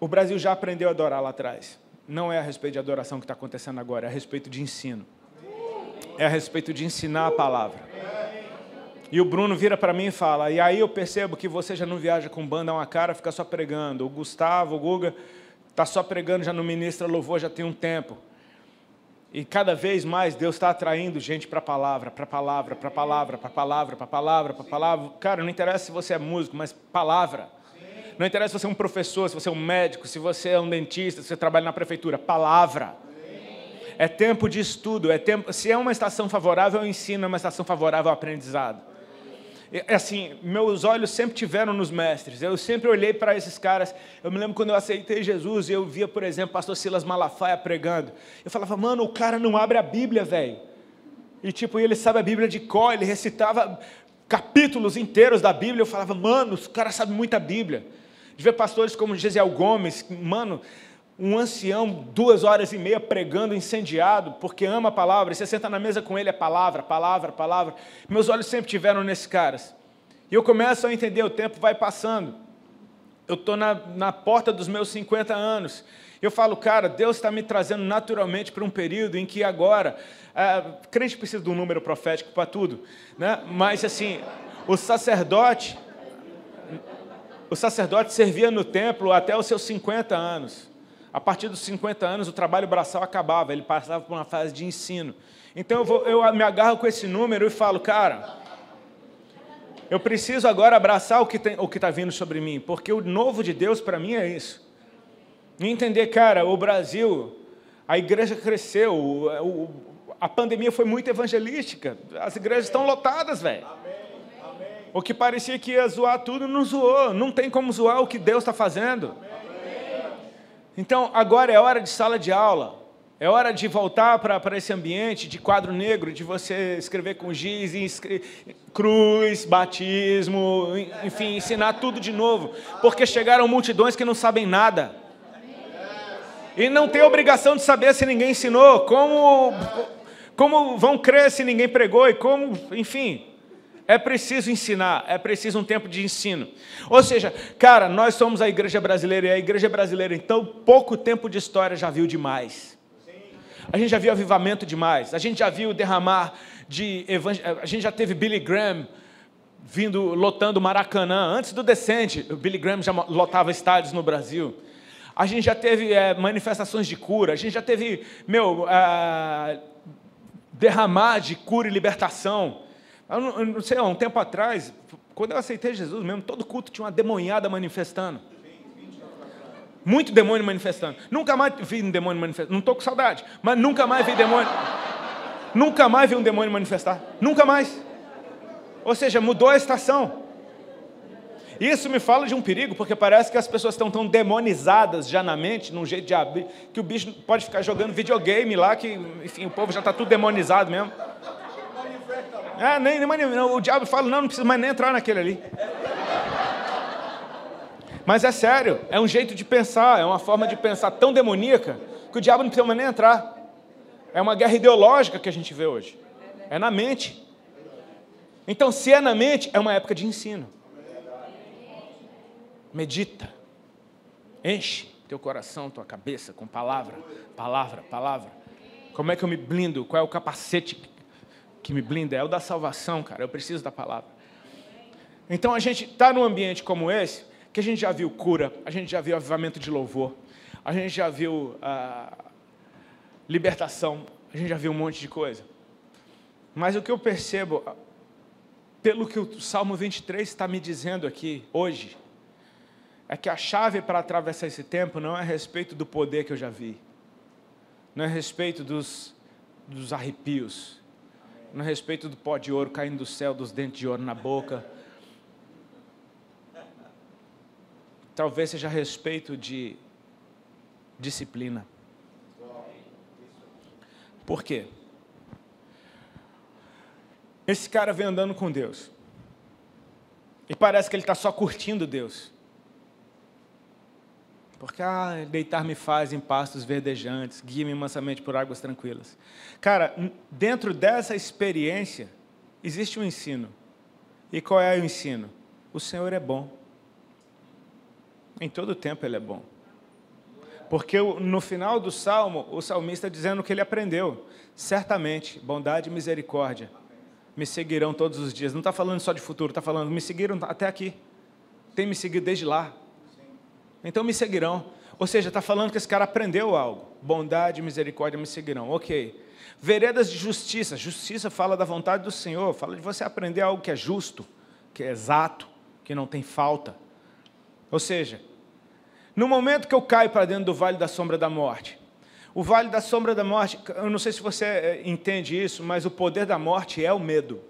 O Brasil já aprendeu a adorar lá atrás. Não é a respeito de adoração que está acontecendo agora, é a respeito de ensino. É a respeito de ensinar a palavra. E o Bruno vira para mim e fala: E aí eu percebo que você já não viaja com banda uma cara, fica só pregando. O Gustavo, o Guga, está só pregando, já não ministra louvor já tem um tempo. E cada vez mais Deus está atraindo gente para a palavra, para a palavra, para a palavra, para a palavra, para a palavra, para a palavra. Cara, não interessa se você é músico, mas palavra. Não interessa se você é um professor, se você é um médico, se você é um dentista, se você trabalha na prefeitura. Palavra. É tempo de estudo, é tempo. Se é uma estação favorável ao ensino, é uma estação favorável ao aprendizado assim, meus olhos sempre tiveram nos mestres. Eu sempre olhei para esses caras. Eu me lembro quando eu aceitei Jesus e eu via, por exemplo, pastor Silas Malafaia pregando. Eu falava, mano, o cara não abre a Bíblia, velho. E tipo, ele sabe a Bíblia de cor, ele recitava capítulos inteiros da Bíblia. Eu falava, mano, o cara sabe muita Bíblia. De ver pastores como Gesiel Gomes, mano, um ancião, duas horas e meia pregando incendiado, porque ama a palavra, e você senta na mesa com ele, é palavra, palavra, palavra. Meus olhos sempre tiveram nesses caras. E eu começo a entender, o tempo vai passando. Eu estou na, na porta dos meus 50 anos. Eu falo, cara, Deus está me trazendo naturalmente para um período em que agora, é, crente precisa de um número profético para tudo, né? mas assim, o sacerdote, o sacerdote servia no templo até os seus 50 anos. A partir dos 50 anos, o trabalho braçal acabava, ele passava por uma fase de ensino. Então eu, vou, eu me agarro com esse número e falo, cara, eu preciso agora abraçar o que está vindo sobre mim, porque o novo de Deus para mim é isso. E entender, cara, o Brasil, a igreja cresceu, o, o, a pandemia foi muito evangelística, as igrejas estão lotadas, velho. O que parecia que ia zoar tudo, não zoou. Não tem como zoar o que Deus está fazendo. Então, agora é hora de sala de aula. É hora de voltar para esse ambiente de quadro negro, de você escrever com giz, cruz, batismo, enfim, ensinar tudo de novo. Porque chegaram multidões que não sabem nada. E não tem obrigação de saber se ninguém ensinou. Como, como vão crer se ninguém pregou? E como, enfim, é preciso ensinar, é preciso um tempo de ensino. Ou seja, cara, nós somos a igreja brasileira e a igreja brasileira, então, pouco tempo de história já viu demais. A gente já viu avivamento demais, a gente já viu derramar de a gente já teve Billy Graham vindo lotando Maracanã antes do descente. O Billy Graham já lotava estádios no Brasil. A gente já teve é, manifestações de cura, a gente já teve, meu, é, derramar de cura e libertação. Eu não, eu não sei, um tempo atrás, quando eu aceitei Jesus mesmo, todo culto tinha uma demonhada manifestando. Muito demônio manifestando. Nunca mais vi um demônio manifestando. Não estou com saudade, mas nunca mais vi demônio. nunca mais vi um demônio manifestar. Nunca mais. Ou seja, mudou a estação. Isso me fala de um perigo, porque parece que as pessoas estão tão demonizadas já na mente, num jeito de abrir, que o bicho pode ficar jogando videogame lá, que, enfim, o povo já está tudo demonizado mesmo. É, nem, nem, o diabo fala, não, não precisa mais nem entrar naquele ali. Mas é sério, é um jeito de pensar, é uma forma de pensar tão demoníaca que o diabo não precisa mais nem entrar. É uma guerra ideológica que a gente vê hoje. É na mente. Então, se é na mente, é uma época de ensino. Medita. Enche teu coração, tua cabeça com palavra, palavra, palavra. Como é que eu me blindo? Qual é o capacete que me blinda, é o da salvação, cara. Eu preciso da palavra. Então a gente está num ambiente como esse, que a gente já viu cura, a gente já viu avivamento de louvor, a gente já viu ah, libertação, a gente já viu um monte de coisa. Mas o que eu percebo, pelo que o Salmo 23 está me dizendo aqui hoje, é que a chave para atravessar esse tempo não é a respeito do poder que eu já vi, não é a respeito dos, dos arrepios, no respeito do pó de ouro caindo do céu, dos dentes de ouro na boca. Talvez seja a respeito de disciplina. Por quê? Esse cara vem andando com Deus. E parece que ele está só curtindo Deus. Porque, ah, deitar-me faz em pastos verdejantes, guia-me mansamente por águas tranquilas. Cara, dentro dessa experiência, existe um ensino. E qual é o ensino? O Senhor é bom. Em todo tempo Ele é bom. Porque no final do salmo, o salmista está dizendo que ele aprendeu. Certamente, bondade e misericórdia me seguirão todos os dias. Não está falando só de futuro, está falando, me seguiram até aqui. Tem me seguido desde lá então me seguirão. Ou seja, está falando que esse cara aprendeu algo. Bondade e misericórdia me seguirão. Ok. Veredas de justiça. Justiça fala da vontade do Senhor, fala de você aprender algo que é justo, que é exato, que não tem falta. Ou seja, no momento que eu caio para dentro do vale da sombra da morte, o vale da sombra da morte, eu não sei se você eh, entende isso, mas o poder da morte é o medo.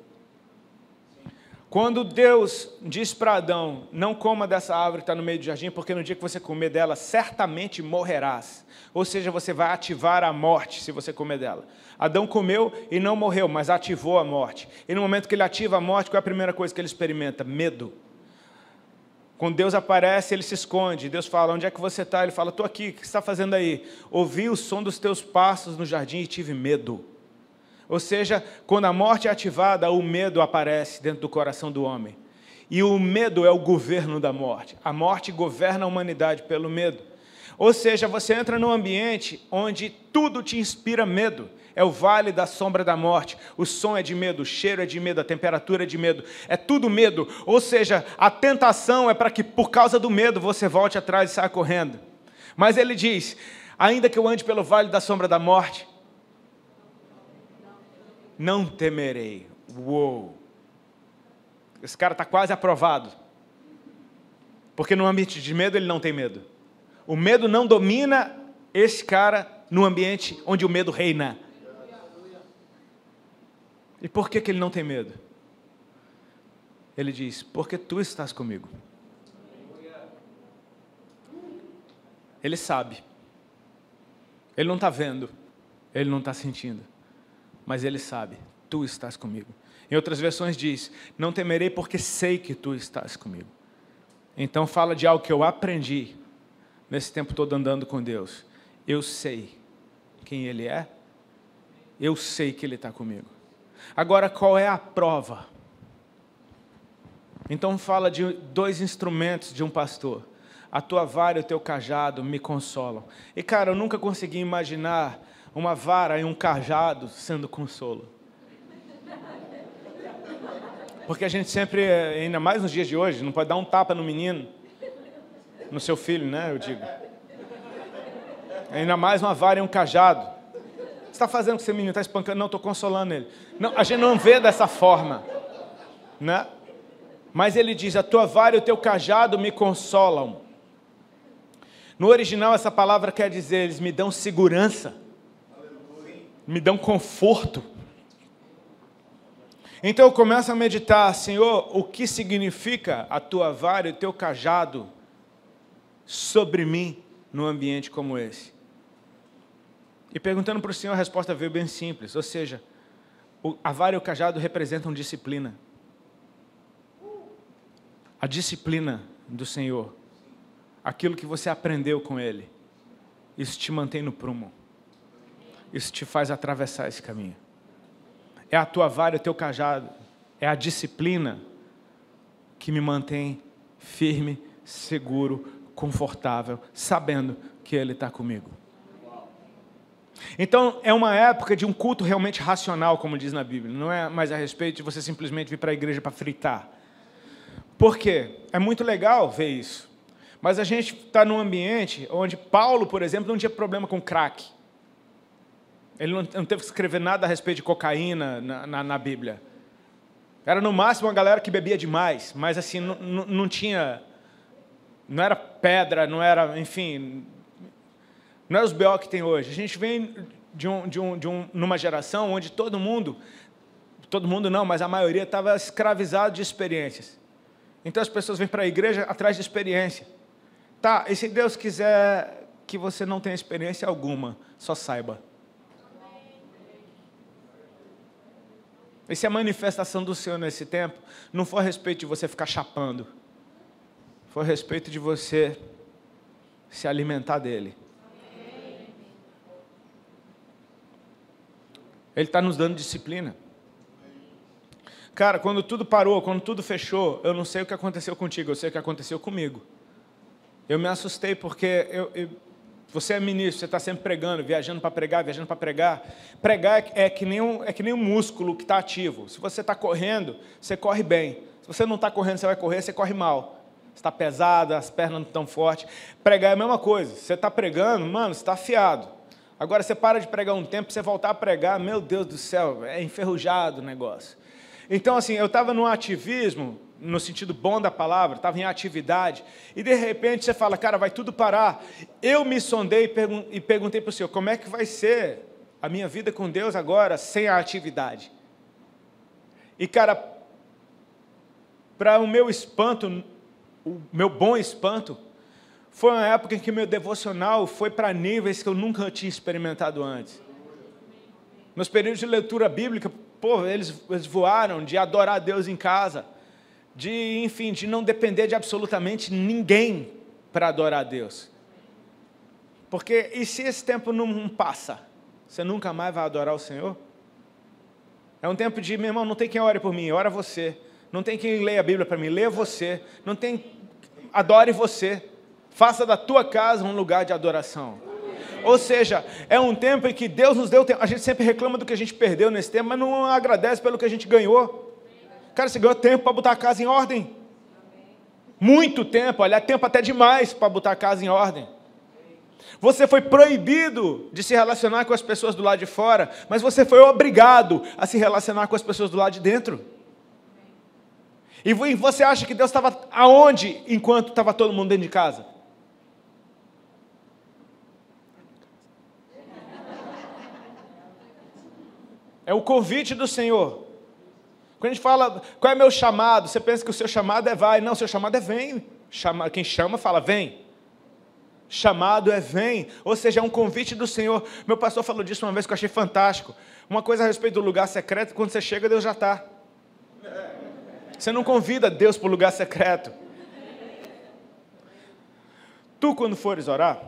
Quando Deus diz para Adão: Não coma dessa árvore que está no meio do jardim, porque no dia que você comer dela, certamente morrerás. Ou seja, você vai ativar a morte se você comer dela. Adão comeu e não morreu, mas ativou a morte. E no momento que ele ativa a morte, qual é a primeira coisa que ele experimenta? Medo. Quando Deus aparece, ele se esconde. Deus fala: Onde é que você está? Ele fala: Estou aqui. O que você está fazendo aí? Ouvi o som dos teus passos no jardim e tive medo. Ou seja, quando a morte é ativada, o medo aparece dentro do coração do homem. E o medo é o governo da morte. A morte governa a humanidade pelo medo. Ou seja, você entra num ambiente onde tudo te inspira medo. É o vale da sombra da morte. O som é de medo, o cheiro é de medo, a temperatura é de medo. É tudo medo. Ou seja, a tentação é para que por causa do medo você volte atrás e saia correndo. Mas ele diz: ainda que eu ande pelo vale da sombra da morte, não temerei. Uou! Esse cara está quase aprovado. Porque no ambiente de medo ele não tem medo. O medo não domina esse cara no ambiente onde o medo reina. E por que, que ele não tem medo? Ele diz: Porque tu estás comigo. Ele sabe. Ele não está vendo. Ele não está sentindo. Mas ele sabe: Tu estás comigo. Em outras versões diz: Não temerei porque sei que tu estás comigo. Então fala de algo que eu aprendi nesse tempo todo andando com Deus. Eu sei quem Ele é, eu sei que Ele está comigo. Agora, qual é a prova? Então fala de dois instrumentos de um pastor. A tua vara e o teu cajado me consolam. E cara, eu nunca consegui imaginar uma vara e um cajado sendo consolo. Porque a gente sempre, ainda mais nos dias de hoje, não pode dar um tapa no menino, no seu filho, né? Eu digo. Ainda mais uma vara e um cajado. Você está fazendo com esse menino? Está espancando? Não, estou consolando ele. Não, a gente não vê dessa forma, né? Mas ele diz: A tua vara e o teu cajado me consolam. No original, essa palavra quer dizer: eles me dão segurança, me dão conforto. Então eu começo a meditar, Senhor, o que significa a tua vara e o teu cajado sobre mim num ambiente como esse? E perguntando para o Senhor, a resposta veio bem simples, ou seja, a vara e o cajado representam disciplina. A disciplina do Senhor, aquilo que você aprendeu com Ele, isso te mantém no prumo, isso te faz atravessar esse caminho é a tua vara, o teu cajado, é a disciplina que me mantém firme, seguro, confortável, sabendo que Ele está comigo. Então, é uma época de um culto realmente racional, como diz na Bíblia. Não é mais a respeito de você simplesmente vir para a igreja para fritar. Por quê? É muito legal ver isso. Mas a gente está num ambiente onde Paulo, por exemplo, não tinha problema com crack. Ele não, não teve que escrever nada a respeito de cocaína na, na, na Bíblia. Era no máximo uma galera que bebia demais, mas assim, não, tinha. Não era pedra, não era, enfim. Não era os BO que tem hoje. A gente vem de, um, de, um, de um, numa geração onde todo mundo, todo mundo não, mas a maioria estava escravizado de experiências. Então as pessoas vêm para a igreja atrás de experiência. Tá, e se Deus quiser que você não tenha experiência alguma, só saiba. E se a manifestação do Senhor nesse tempo não for a respeito de você ficar chapando, for a respeito de você se alimentar dele. Ele está nos dando disciplina. Cara, quando tudo parou, quando tudo fechou, eu não sei o que aconteceu contigo, eu sei o que aconteceu comigo. Eu me assustei porque eu, eu você é ministro, você está sempre pregando, viajando para pregar, viajando para pregar. Pregar é, é, que nem um, é que nem um músculo que está ativo. Se você está correndo, você corre bem. Se você não está correndo, você vai correr, você corre mal. Você está pesado, as pernas não estão fortes. Pregar é a mesma coisa. Você está pregando, mano, você está afiado. Agora você para de pregar um tempo, você voltar a pregar, meu Deus do céu, é enferrujado o negócio. Então, assim, eu estava num ativismo no sentido bom da palavra, estava em atividade, e de repente você fala, cara, vai tudo parar. Eu me sondei e perguntei para o Senhor, como é que vai ser a minha vida com Deus agora sem a atividade? E, cara, para o meu espanto, o meu bom espanto, foi uma época em que meu devocional foi para níveis que eu nunca tinha experimentado antes. Nos períodos de leitura bíblica, pô, eles, eles voaram de adorar a Deus em casa de, enfim, de não depender de absolutamente ninguém para adorar a Deus. Porque e se esse tempo não passa? Você nunca mais vai adorar o Senhor? É um tempo de, meu irmão, não tem quem ore por mim, ora você. Não tem quem leia a Bíblia para mim, leia você. Não tem, adore você. Faça da tua casa um lugar de adoração. Ou seja, é um tempo em que Deus nos deu tempo. A gente sempre reclama do que a gente perdeu nesse tempo, mas não agradece pelo que a gente ganhou. Cara, você ganhou tempo para botar a casa em ordem. Muito tempo, olha, tempo até demais para botar a casa em ordem. Você foi proibido de se relacionar com as pessoas do lado de fora, mas você foi obrigado a se relacionar com as pessoas do lado de dentro. E você acha que Deus estava aonde enquanto estava todo mundo dentro de casa? É o convite do Senhor. Quando a gente fala, qual é meu chamado? Você pensa que o seu chamado é vai. Não, o seu chamado é vem. Chama, quem chama, fala vem. Chamado é vem. Ou seja, é um convite do Senhor. Meu pastor falou disso uma vez que eu achei fantástico. Uma coisa a respeito do lugar secreto, quando você chega, Deus já está. Você não convida Deus para o lugar secreto. Tu, quando fores orar,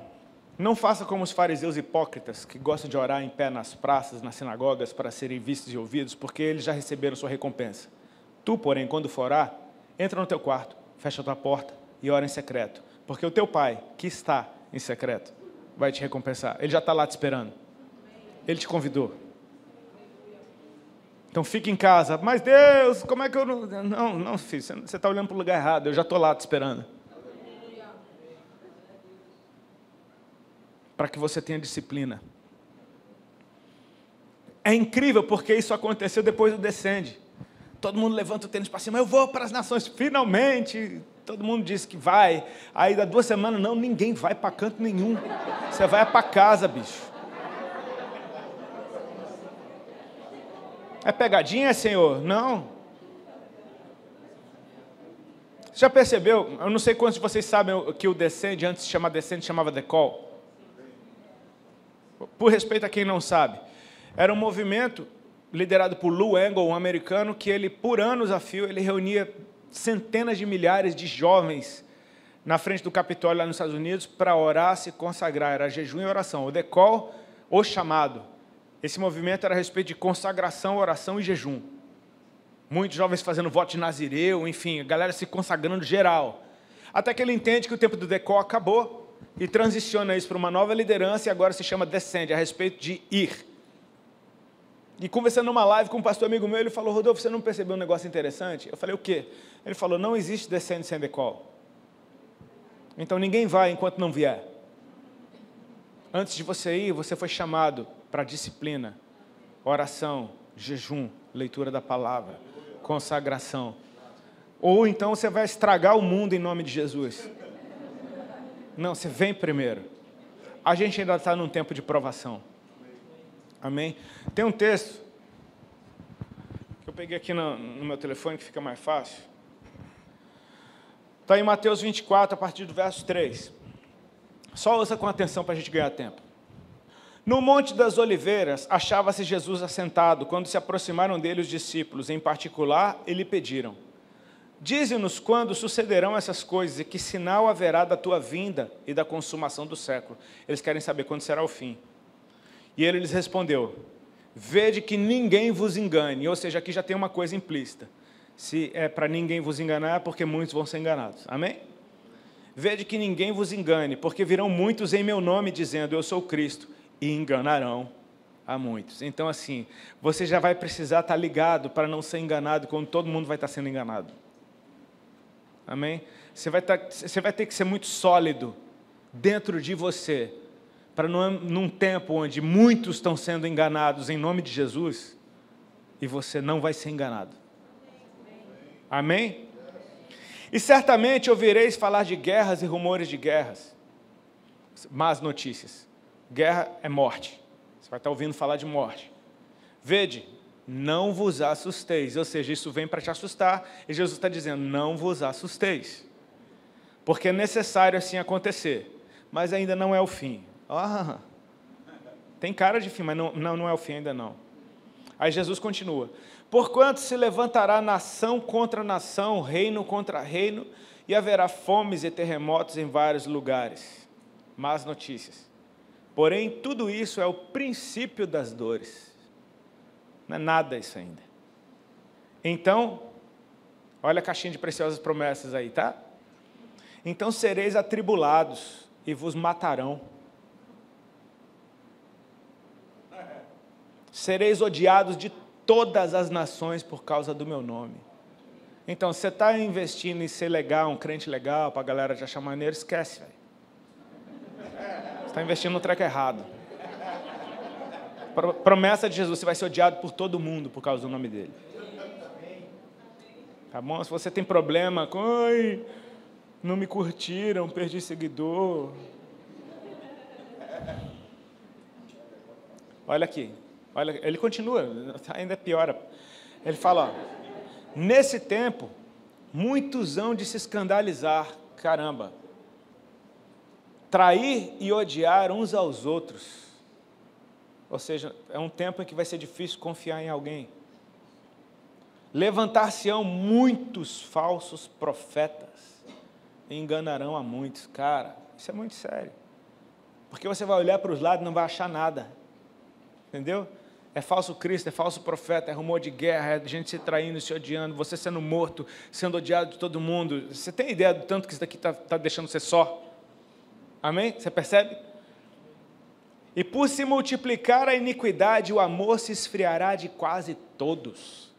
não faça como os fariseus hipócritas que gostam de orar em pé nas praças, nas sinagogas, para serem vistos e ouvidos, porque eles já receberam sua recompensa. Tu, porém, quando for orar, entra no teu quarto, fecha a tua porta e ora em secreto, porque o teu pai, que está em secreto, vai te recompensar. Ele já está lá te esperando. Ele te convidou. Então fique em casa. Mas Deus, como é que eu não. Não, não, filho, você está olhando para o lugar errado. Eu já estou lá te esperando. Para que você tenha disciplina. É incrível porque isso aconteceu depois do descende. Todo mundo levanta o tênis para cima, eu vou para as nações, finalmente. Todo mundo diz que vai. Aí dá duas semanas, não, ninguém vai para canto nenhum. Você vai para casa, bicho. É pegadinha, Senhor? Não. Já percebeu? Eu não sei quantos de vocês sabem que o descende, antes de chamar descende, chamava decol por respeito a quem não sabe, era um movimento liderado por Lou Engle, um americano, que ele, por anos a fio, ele reunia centenas de milhares de jovens na frente do Capitólio lá nos Estados Unidos para orar, se consagrar. Era jejum e oração. O decol, o chamado. Esse movimento era a respeito de consagração, oração e jejum. Muitos jovens fazendo voto de Nazireu, enfim, a galera se consagrando geral. Até que ele entende que o tempo do decol acabou e transiciona isso para uma nova liderança e agora se chama Descende, a respeito de ir. E conversando numa live com um pastor amigo meu, ele falou, Rodolfo, você não percebeu um negócio interessante? Eu falei, o quê? Ele falou, não existe Descende sem decol. Então ninguém vai enquanto não vier. Antes de você ir, você foi chamado para disciplina, oração, jejum, leitura da palavra, consagração. Ou então você vai estragar o mundo em nome de Jesus. Não, você vem primeiro. A gente ainda está num tempo de provação. Amém? Tem um texto que eu peguei aqui no, no meu telefone que fica mais fácil. Está em Mateus 24, a partir do verso 3. Só ouça com atenção para a gente ganhar tempo. No Monte das Oliveiras achava-se Jesus assentado, quando se aproximaram dele os discípulos, em particular, e lhe pediram Dize-nos quando sucederão essas coisas e que sinal haverá da tua vinda e da consumação do século. Eles querem saber quando será o fim. E ele lhes respondeu: Vede que ninguém vos engane. Ou seja, aqui já tem uma coisa implícita. Se é para ninguém vos enganar, é porque muitos vão ser enganados. Amém? Vede que ninguém vos engane, porque virão muitos em meu nome dizendo: Eu sou Cristo, e enganarão a muitos. Então, assim, você já vai precisar estar ligado para não ser enganado quando todo mundo vai estar sendo enganado. Amém? Você vai, tá, você vai ter que ser muito sólido dentro de você, para num tempo onde muitos estão sendo enganados em nome de Jesus, e você não vai ser enganado. Amém? E certamente ouvireis falar de guerras e rumores de guerras. Más notícias. Guerra é morte. Você vai estar ouvindo falar de morte. Vede, não vos assusteis. Ou seja, isso vem para te assustar, e Jesus está dizendo: não vos assusteis. Porque é necessário assim acontecer, mas ainda não é o fim. Ah, tem cara de fim, mas não, não, não é o fim ainda não. Aí Jesus continua: Porquanto se levantará nação contra nação, reino contra reino, e haverá fomes e terremotos em vários lugares. Más notícias. Porém, tudo isso é o princípio das dores. Não é nada isso ainda. Então, olha a caixinha de preciosas promessas aí, tá? Então sereis atribulados e vos matarão. Sereis odiados de todas as nações por causa do meu nome. Então, você está investindo em ser legal, um crente legal, para a galera te achar maneiro, esquece, velho. Você está investindo no treco errado. Promessa de Jesus, você vai ser odiado por todo mundo por causa do nome dele. Tá bom? Se você tem problema com, não me curtiram, perdi seguidor. Olha aqui, olha, ele continua, ainda piora. Ele fala, ó, Nesse tempo, muitos hão de se escandalizar, caramba, trair e odiar uns aos outros. Ou seja, é um tempo em que vai ser difícil confiar em alguém. Levantar-se-ão muitos falsos profetas e enganarão a muitos. Cara, isso é muito sério. Porque você vai olhar para os lados e não vai achar nada. Entendeu? É falso Cristo, é falso profeta, é rumor de guerra, é gente se traindo, se odiando, você sendo morto, sendo odiado de todo mundo. Você tem ideia do tanto que isso daqui está tá deixando você só? Amém? Você percebe? E por se multiplicar a iniquidade, o amor se esfriará de quase todos.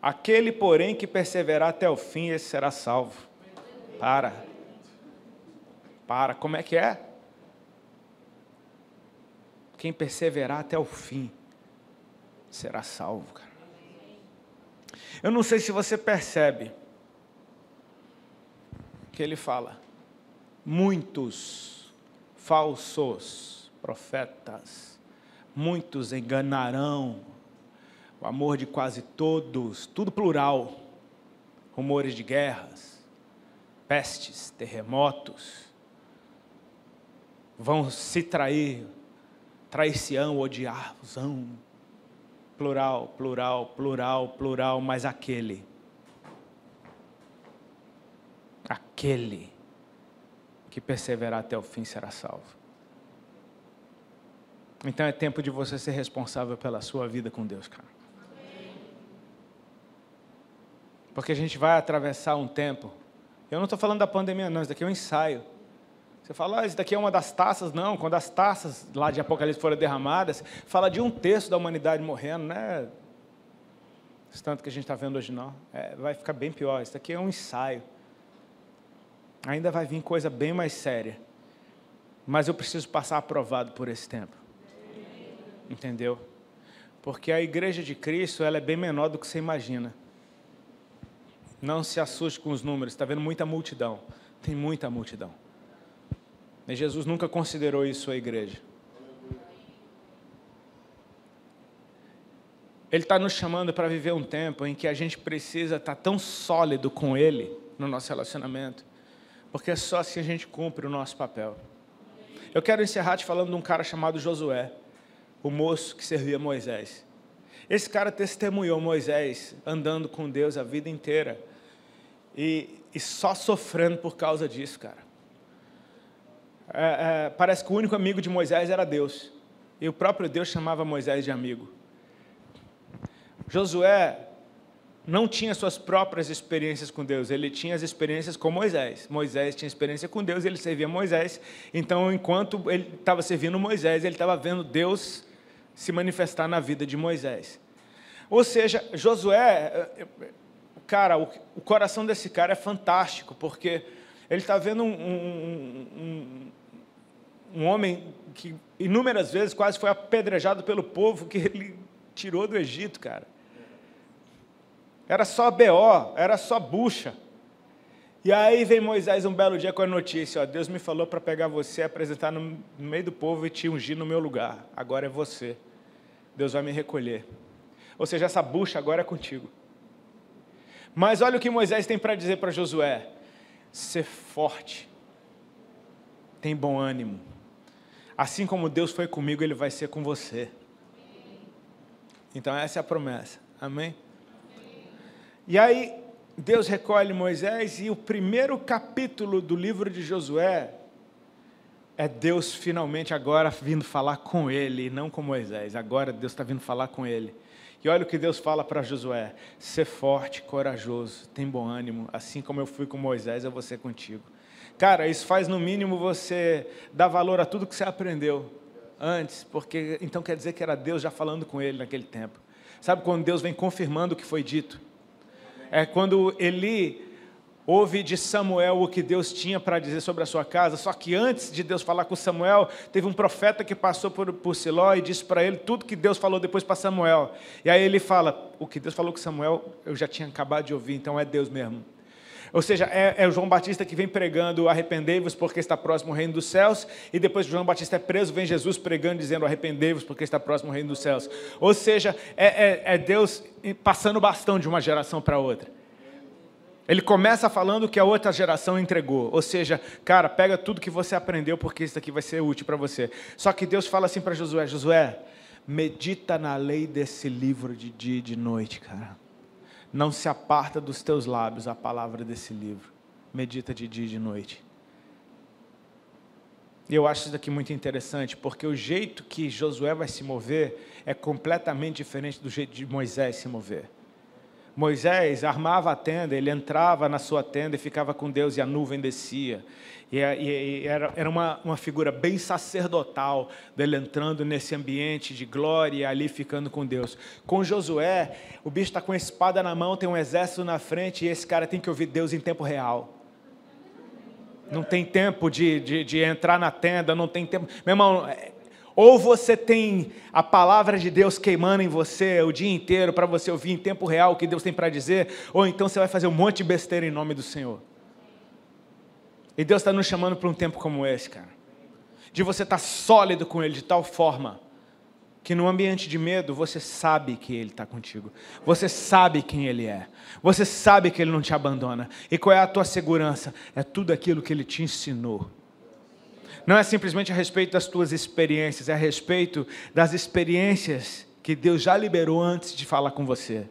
Aquele, porém, que perseverar até o fim, esse será salvo. Para. Para. Como é que é? Quem perseverar até o fim será salvo, cara. Eu não sei se você percebe que ele fala, muitos falsos profetas, muitos enganarão o amor de quase todos, tudo plural, rumores de guerras, pestes, terremotos, vão se trair traicião, odiarzão. Plural, plural, plural, plural, mas aquele. Aquele que perseverar até o fim será salvo. Então é tempo de você ser responsável pela sua vida com Deus, cara. Porque a gente vai atravessar um tempo. Eu não estou falando da pandemia, não, isso daqui é um ensaio. Você fala, ah, isso daqui é uma das taças. Não, quando as taças lá de Apocalipse foram derramadas, fala de um terço da humanidade morrendo, né? Esse tanto que a gente está vendo hoje não. É, vai ficar bem pior. Isso daqui é um ensaio. Ainda vai vir coisa bem mais séria. Mas eu preciso passar aprovado por esse tempo. Entendeu? Porque a igreja de Cristo ela é bem menor do que você imagina. Não se assuste com os números, está vendo muita multidão. Tem muita multidão. Mas Jesus nunca considerou isso a igreja. Ele está nos chamando para viver um tempo em que a gente precisa estar tá tão sólido com Ele no nosso relacionamento, porque é só assim a gente cumpre o nosso papel. Eu quero encerrar te falando de um cara chamado Josué, o moço que servia Moisés. Esse cara testemunhou Moisés andando com Deus a vida inteira e, e só sofrendo por causa disso, cara é, é, parece que o único amigo de Moisés era Deus. E o próprio Deus chamava Moisés de amigo. Josué não tinha suas próprias experiências com Deus, ele tinha as experiências com Moisés. Moisés tinha experiência com Deus, ele servia Moisés. Então, enquanto ele estava servindo Moisés, ele estava vendo Deus se manifestar na vida de Moisés. Ou seja, Josué, cara, o, o coração desse cara é fantástico, porque ele está vendo um, um, um, um, homem que inúmeras vezes quase foi apedrejado pelo povo que ele tirou do Egito, cara. Era só BO, era só bucha. E aí vem Moisés um belo dia com a notícia: ó, Deus me falou para pegar você, apresentar no, meio do povo e te ungir no meu lugar. Agora é você. Deus vai me recolher. Ou seja, essa bucha agora é contigo. Mas olha o que Moisés tem para dizer para Josué: ser forte, tem bom ânimo. Assim como Deus foi comigo, Ele vai ser com você. Então, essa é a promessa. Amém? E aí, Deus recolhe Moisés, e o primeiro capítulo do livro de Josué é Deus finalmente agora vindo falar com ele, não com Moisés. Agora Deus está vindo falar com ele. E olha o que Deus fala para Josué: ser forte, corajoso, tem bom ânimo, assim como eu fui com Moisés, eu vou ser contigo. Cara, isso faz no mínimo você dar valor a tudo que você aprendeu antes, porque então quer dizer que era Deus já falando com ele naquele tempo. Sabe quando Deus vem confirmando o que foi dito? É quando Eli ouve de Samuel o que Deus tinha para dizer sobre a sua casa, só que antes de Deus falar com Samuel, teve um profeta que passou por, por Siló e disse para ele tudo que Deus falou depois para Samuel. E aí ele fala: O que Deus falou com Samuel, eu já tinha acabado de ouvir, então é Deus mesmo. Ou seja, é, é o João Batista que vem pregando: arrependei-vos porque está próximo o reino dos céus, e depois que João Batista é preso, vem Jesus pregando, dizendo: arrependei-vos porque está próximo o reino dos céus. Ou seja, é, é, é Deus passando o bastão de uma geração para outra. Ele começa falando que a outra geração entregou. Ou seja, cara, pega tudo que você aprendeu, porque isso aqui vai ser útil para você. Só que Deus fala assim para Josué: Josué, medita na lei desse livro de dia e de noite, cara. Não se aparta dos teus lábios a palavra desse livro. Medita de dia e de noite. E eu acho isso aqui muito interessante, porque o jeito que Josué vai se mover é completamente diferente do jeito de Moisés se mover. Moisés armava a tenda, ele entrava na sua tenda e ficava com Deus e a nuvem descia. E, e era, era uma, uma figura bem sacerdotal dele entrando nesse ambiente de glória e ali ficando com Deus. Com Josué, o bicho está com a espada na mão, tem um exército na frente e esse cara tem que ouvir Deus em tempo real. Não tem tempo de, de, de entrar na tenda, não tem tempo. Meu irmão, ou você tem a palavra de Deus queimando em você o dia inteiro para você ouvir em tempo real o que Deus tem para dizer, ou então você vai fazer um monte de besteira em nome do Senhor. E Deus está nos chamando para um tempo como esse, cara. De você estar tá sólido com Ele de tal forma que no ambiente de medo você sabe que Ele está contigo. Você sabe quem Ele é. Você sabe que Ele não te abandona. E qual é a tua segurança? É tudo aquilo que Ele te ensinou. Não é simplesmente a respeito das tuas experiências, é a respeito das experiências que Deus já liberou antes de falar com você.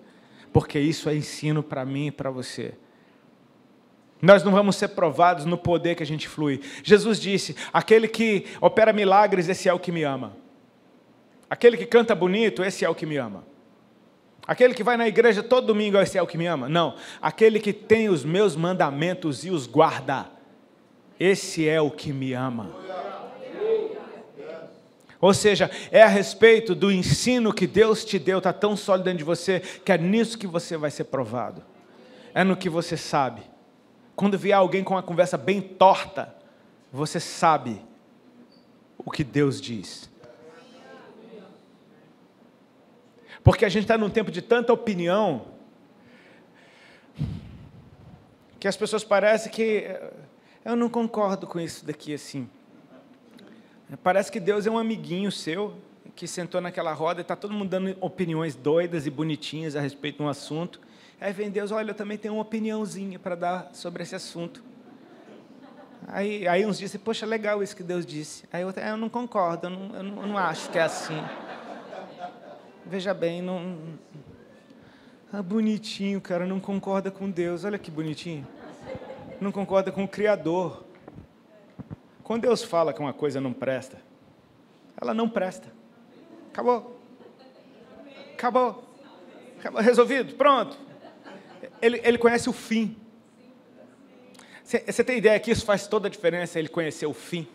Porque isso é ensino para mim e para você. Nós não vamos ser provados no poder que a gente flui. Jesus disse: aquele que opera milagres, esse é o que me ama. Aquele que canta bonito, esse é o que me ama. Aquele que vai na igreja todo domingo, esse é o que me ama. Não. Aquele que tem os meus mandamentos e os guarda, esse é o que me ama. Ou seja, é a respeito do ensino que Deus te deu, está tão sólido dentro de você, que é nisso que você vai ser provado. É no que você sabe. Quando vier alguém com uma conversa bem torta, você sabe o que Deus diz. Porque a gente está num tempo de tanta opinião, que as pessoas parecem que eu não concordo com isso daqui assim. Parece que Deus é um amiguinho seu que sentou naquela roda e está todo mundo dando opiniões doidas e bonitinhas a respeito de um assunto. Aí vem Deus, olha, eu também tenho uma opiniãozinha para dar sobre esse assunto. Aí, aí uns dizem, poxa, legal isso que Deus disse. Aí outro, ah, eu não concordo, eu não, eu não, eu não acho que é assim. Veja bem, não. Ah, bonitinho, cara, não concorda com Deus. Olha que bonitinho. Não concorda com o Criador. Quando Deus fala que uma coisa não presta, ela não presta. Acabou. Acabou. Acabou. Resolvido. Pronto. Ele, ele conhece o fim. Você tem ideia que isso faz toda a diferença, ele conhecer o fim?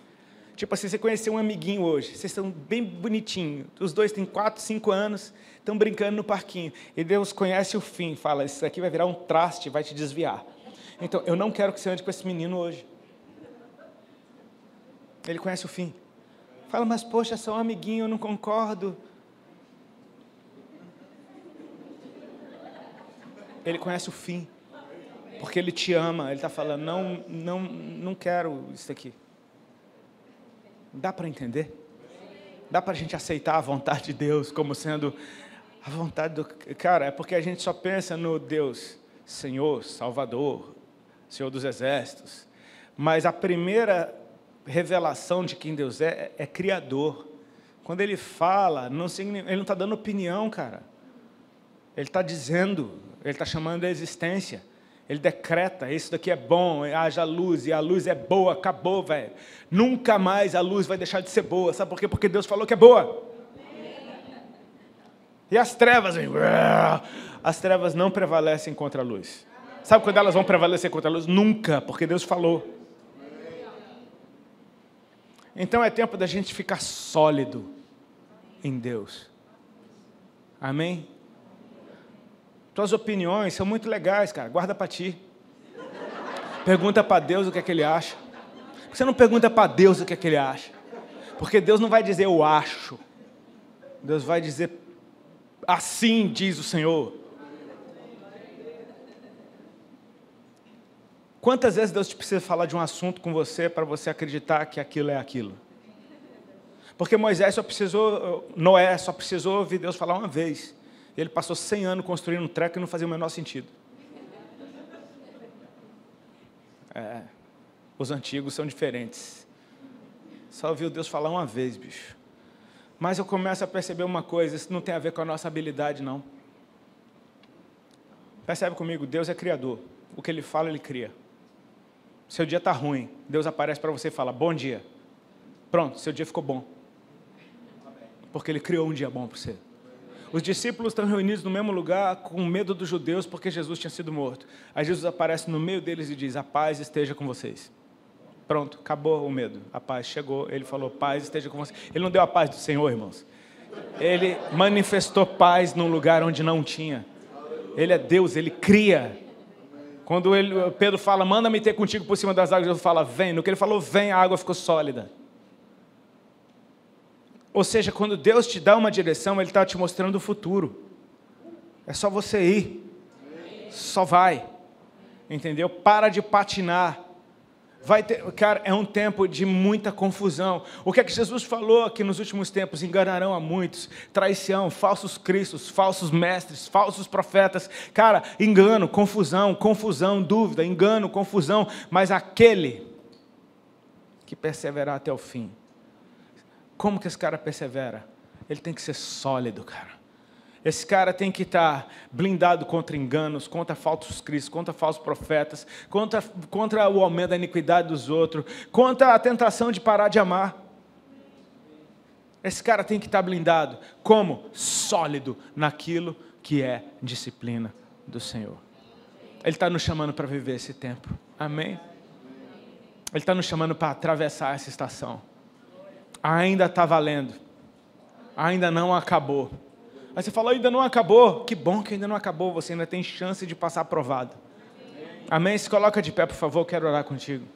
Tipo assim, você conheceu um amiguinho hoje, vocês estão bem bonitinhos, os dois têm 4, 5 anos, estão brincando no parquinho, e Deus conhece o fim, fala, isso aqui vai virar um traste, vai te desviar. Então, eu não quero que você ande com esse menino hoje. Ele conhece o fim. Fala, mas poxa, sou um amiguinho, eu não concordo. Ele conhece o fim. Porque ele te ama. Ele está falando, não, não, não quero isso aqui. Dá para entender? Dá para a gente aceitar a vontade de Deus como sendo a vontade do. Cara, é porque a gente só pensa no Deus, Senhor, Salvador, Senhor dos Exércitos. Mas a primeira revelação de quem Deus é, é, é criador. Quando ele fala, não, ele não está dando opinião, cara. Ele está dizendo, ele está chamando a existência. Ele decreta: isso daqui é bom, haja luz, e a luz é boa, acabou, velho. Nunca mais a luz vai deixar de ser boa. Sabe por quê? Porque Deus falou que é boa. E as trevas. As trevas não prevalecem contra a luz. Sabe quando elas vão prevalecer contra a luz? Nunca, porque Deus falou. Então é tempo da gente ficar sólido em Deus. Amém? Tuas opiniões são muito legais, cara. Guarda para ti. Pergunta para Deus o que é que ele acha. Você não pergunta para Deus o que é que ele acha. Porque Deus não vai dizer eu acho. Deus vai dizer assim diz o Senhor. Quantas vezes Deus te precisa falar de um assunto com você para você acreditar que aquilo é aquilo? Porque Moisés só precisou, Noé só precisou ouvir Deus falar uma vez. Ele passou 100 anos construindo um treco e não fazia o menor sentido. É, os antigos são diferentes. Só ouviu Deus falar uma vez, bicho. Mas eu começo a perceber uma coisa: isso não tem a ver com a nossa habilidade, não. Percebe comigo? Deus é criador. O que Ele fala, Ele cria. Seu dia está ruim, Deus aparece para você e fala: Bom dia. Pronto, seu dia ficou bom. Porque Ele criou um dia bom para você. Os discípulos estão reunidos no mesmo lugar com medo dos judeus porque Jesus tinha sido morto. Aí Jesus aparece no meio deles e diz: A paz esteja com vocês. Pronto, acabou o medo. A paz chegou, ele falou: Paz esteja com vocês. Ele não deu a paz do Senhor, irmãos. Ele manifestou paz num lugar onde não tinha. Ele é Deus, ele cria. Quando ele, Pedro fala, manda-me ter contigo por cima das águas, Jesus fala, vem. No que ele falou, vem, a água ficou sólida. Ou seja, quando Deus te dá uma direção, Ele está te mostrando o futuro. É só você ir. Só vai. Entendeu? Para de patinar. Vai ter, cara, é um tempo de muita confusão. O que é que Jesus falou aqui nos últimos tempos? Enganarão a muitos, traição, falsos cristos, falsos mestres, falsos profetas. Cara, engano, confusão, confusão, dúvida, engano, confusão, mas aquele que perseverar até o fim. Como que esse cara persevera? Ele tem que ser sólido, cara. Esse cara tem que estar blindado contra enganos, contra falsos cristos, contra falsos profetas, contra, contra o aumento da iniquidade dos outros, contra a tentação de parar de amar. Esse cara tem que estar blindado. Como? Sólido naquilo que é disciplina do Senhor. Ele está nos chamando para viver esse tempo. Amém? Ele está nos chamando para atravessar essa estação. Ainda está valendo. Ainda não acabou Aí você fala, ainda não acabou. Que bom que ainda não acabou, você ainda tem chance de passar aprovado. Amém? Se coloca de pé, por favor, quero orar contigo.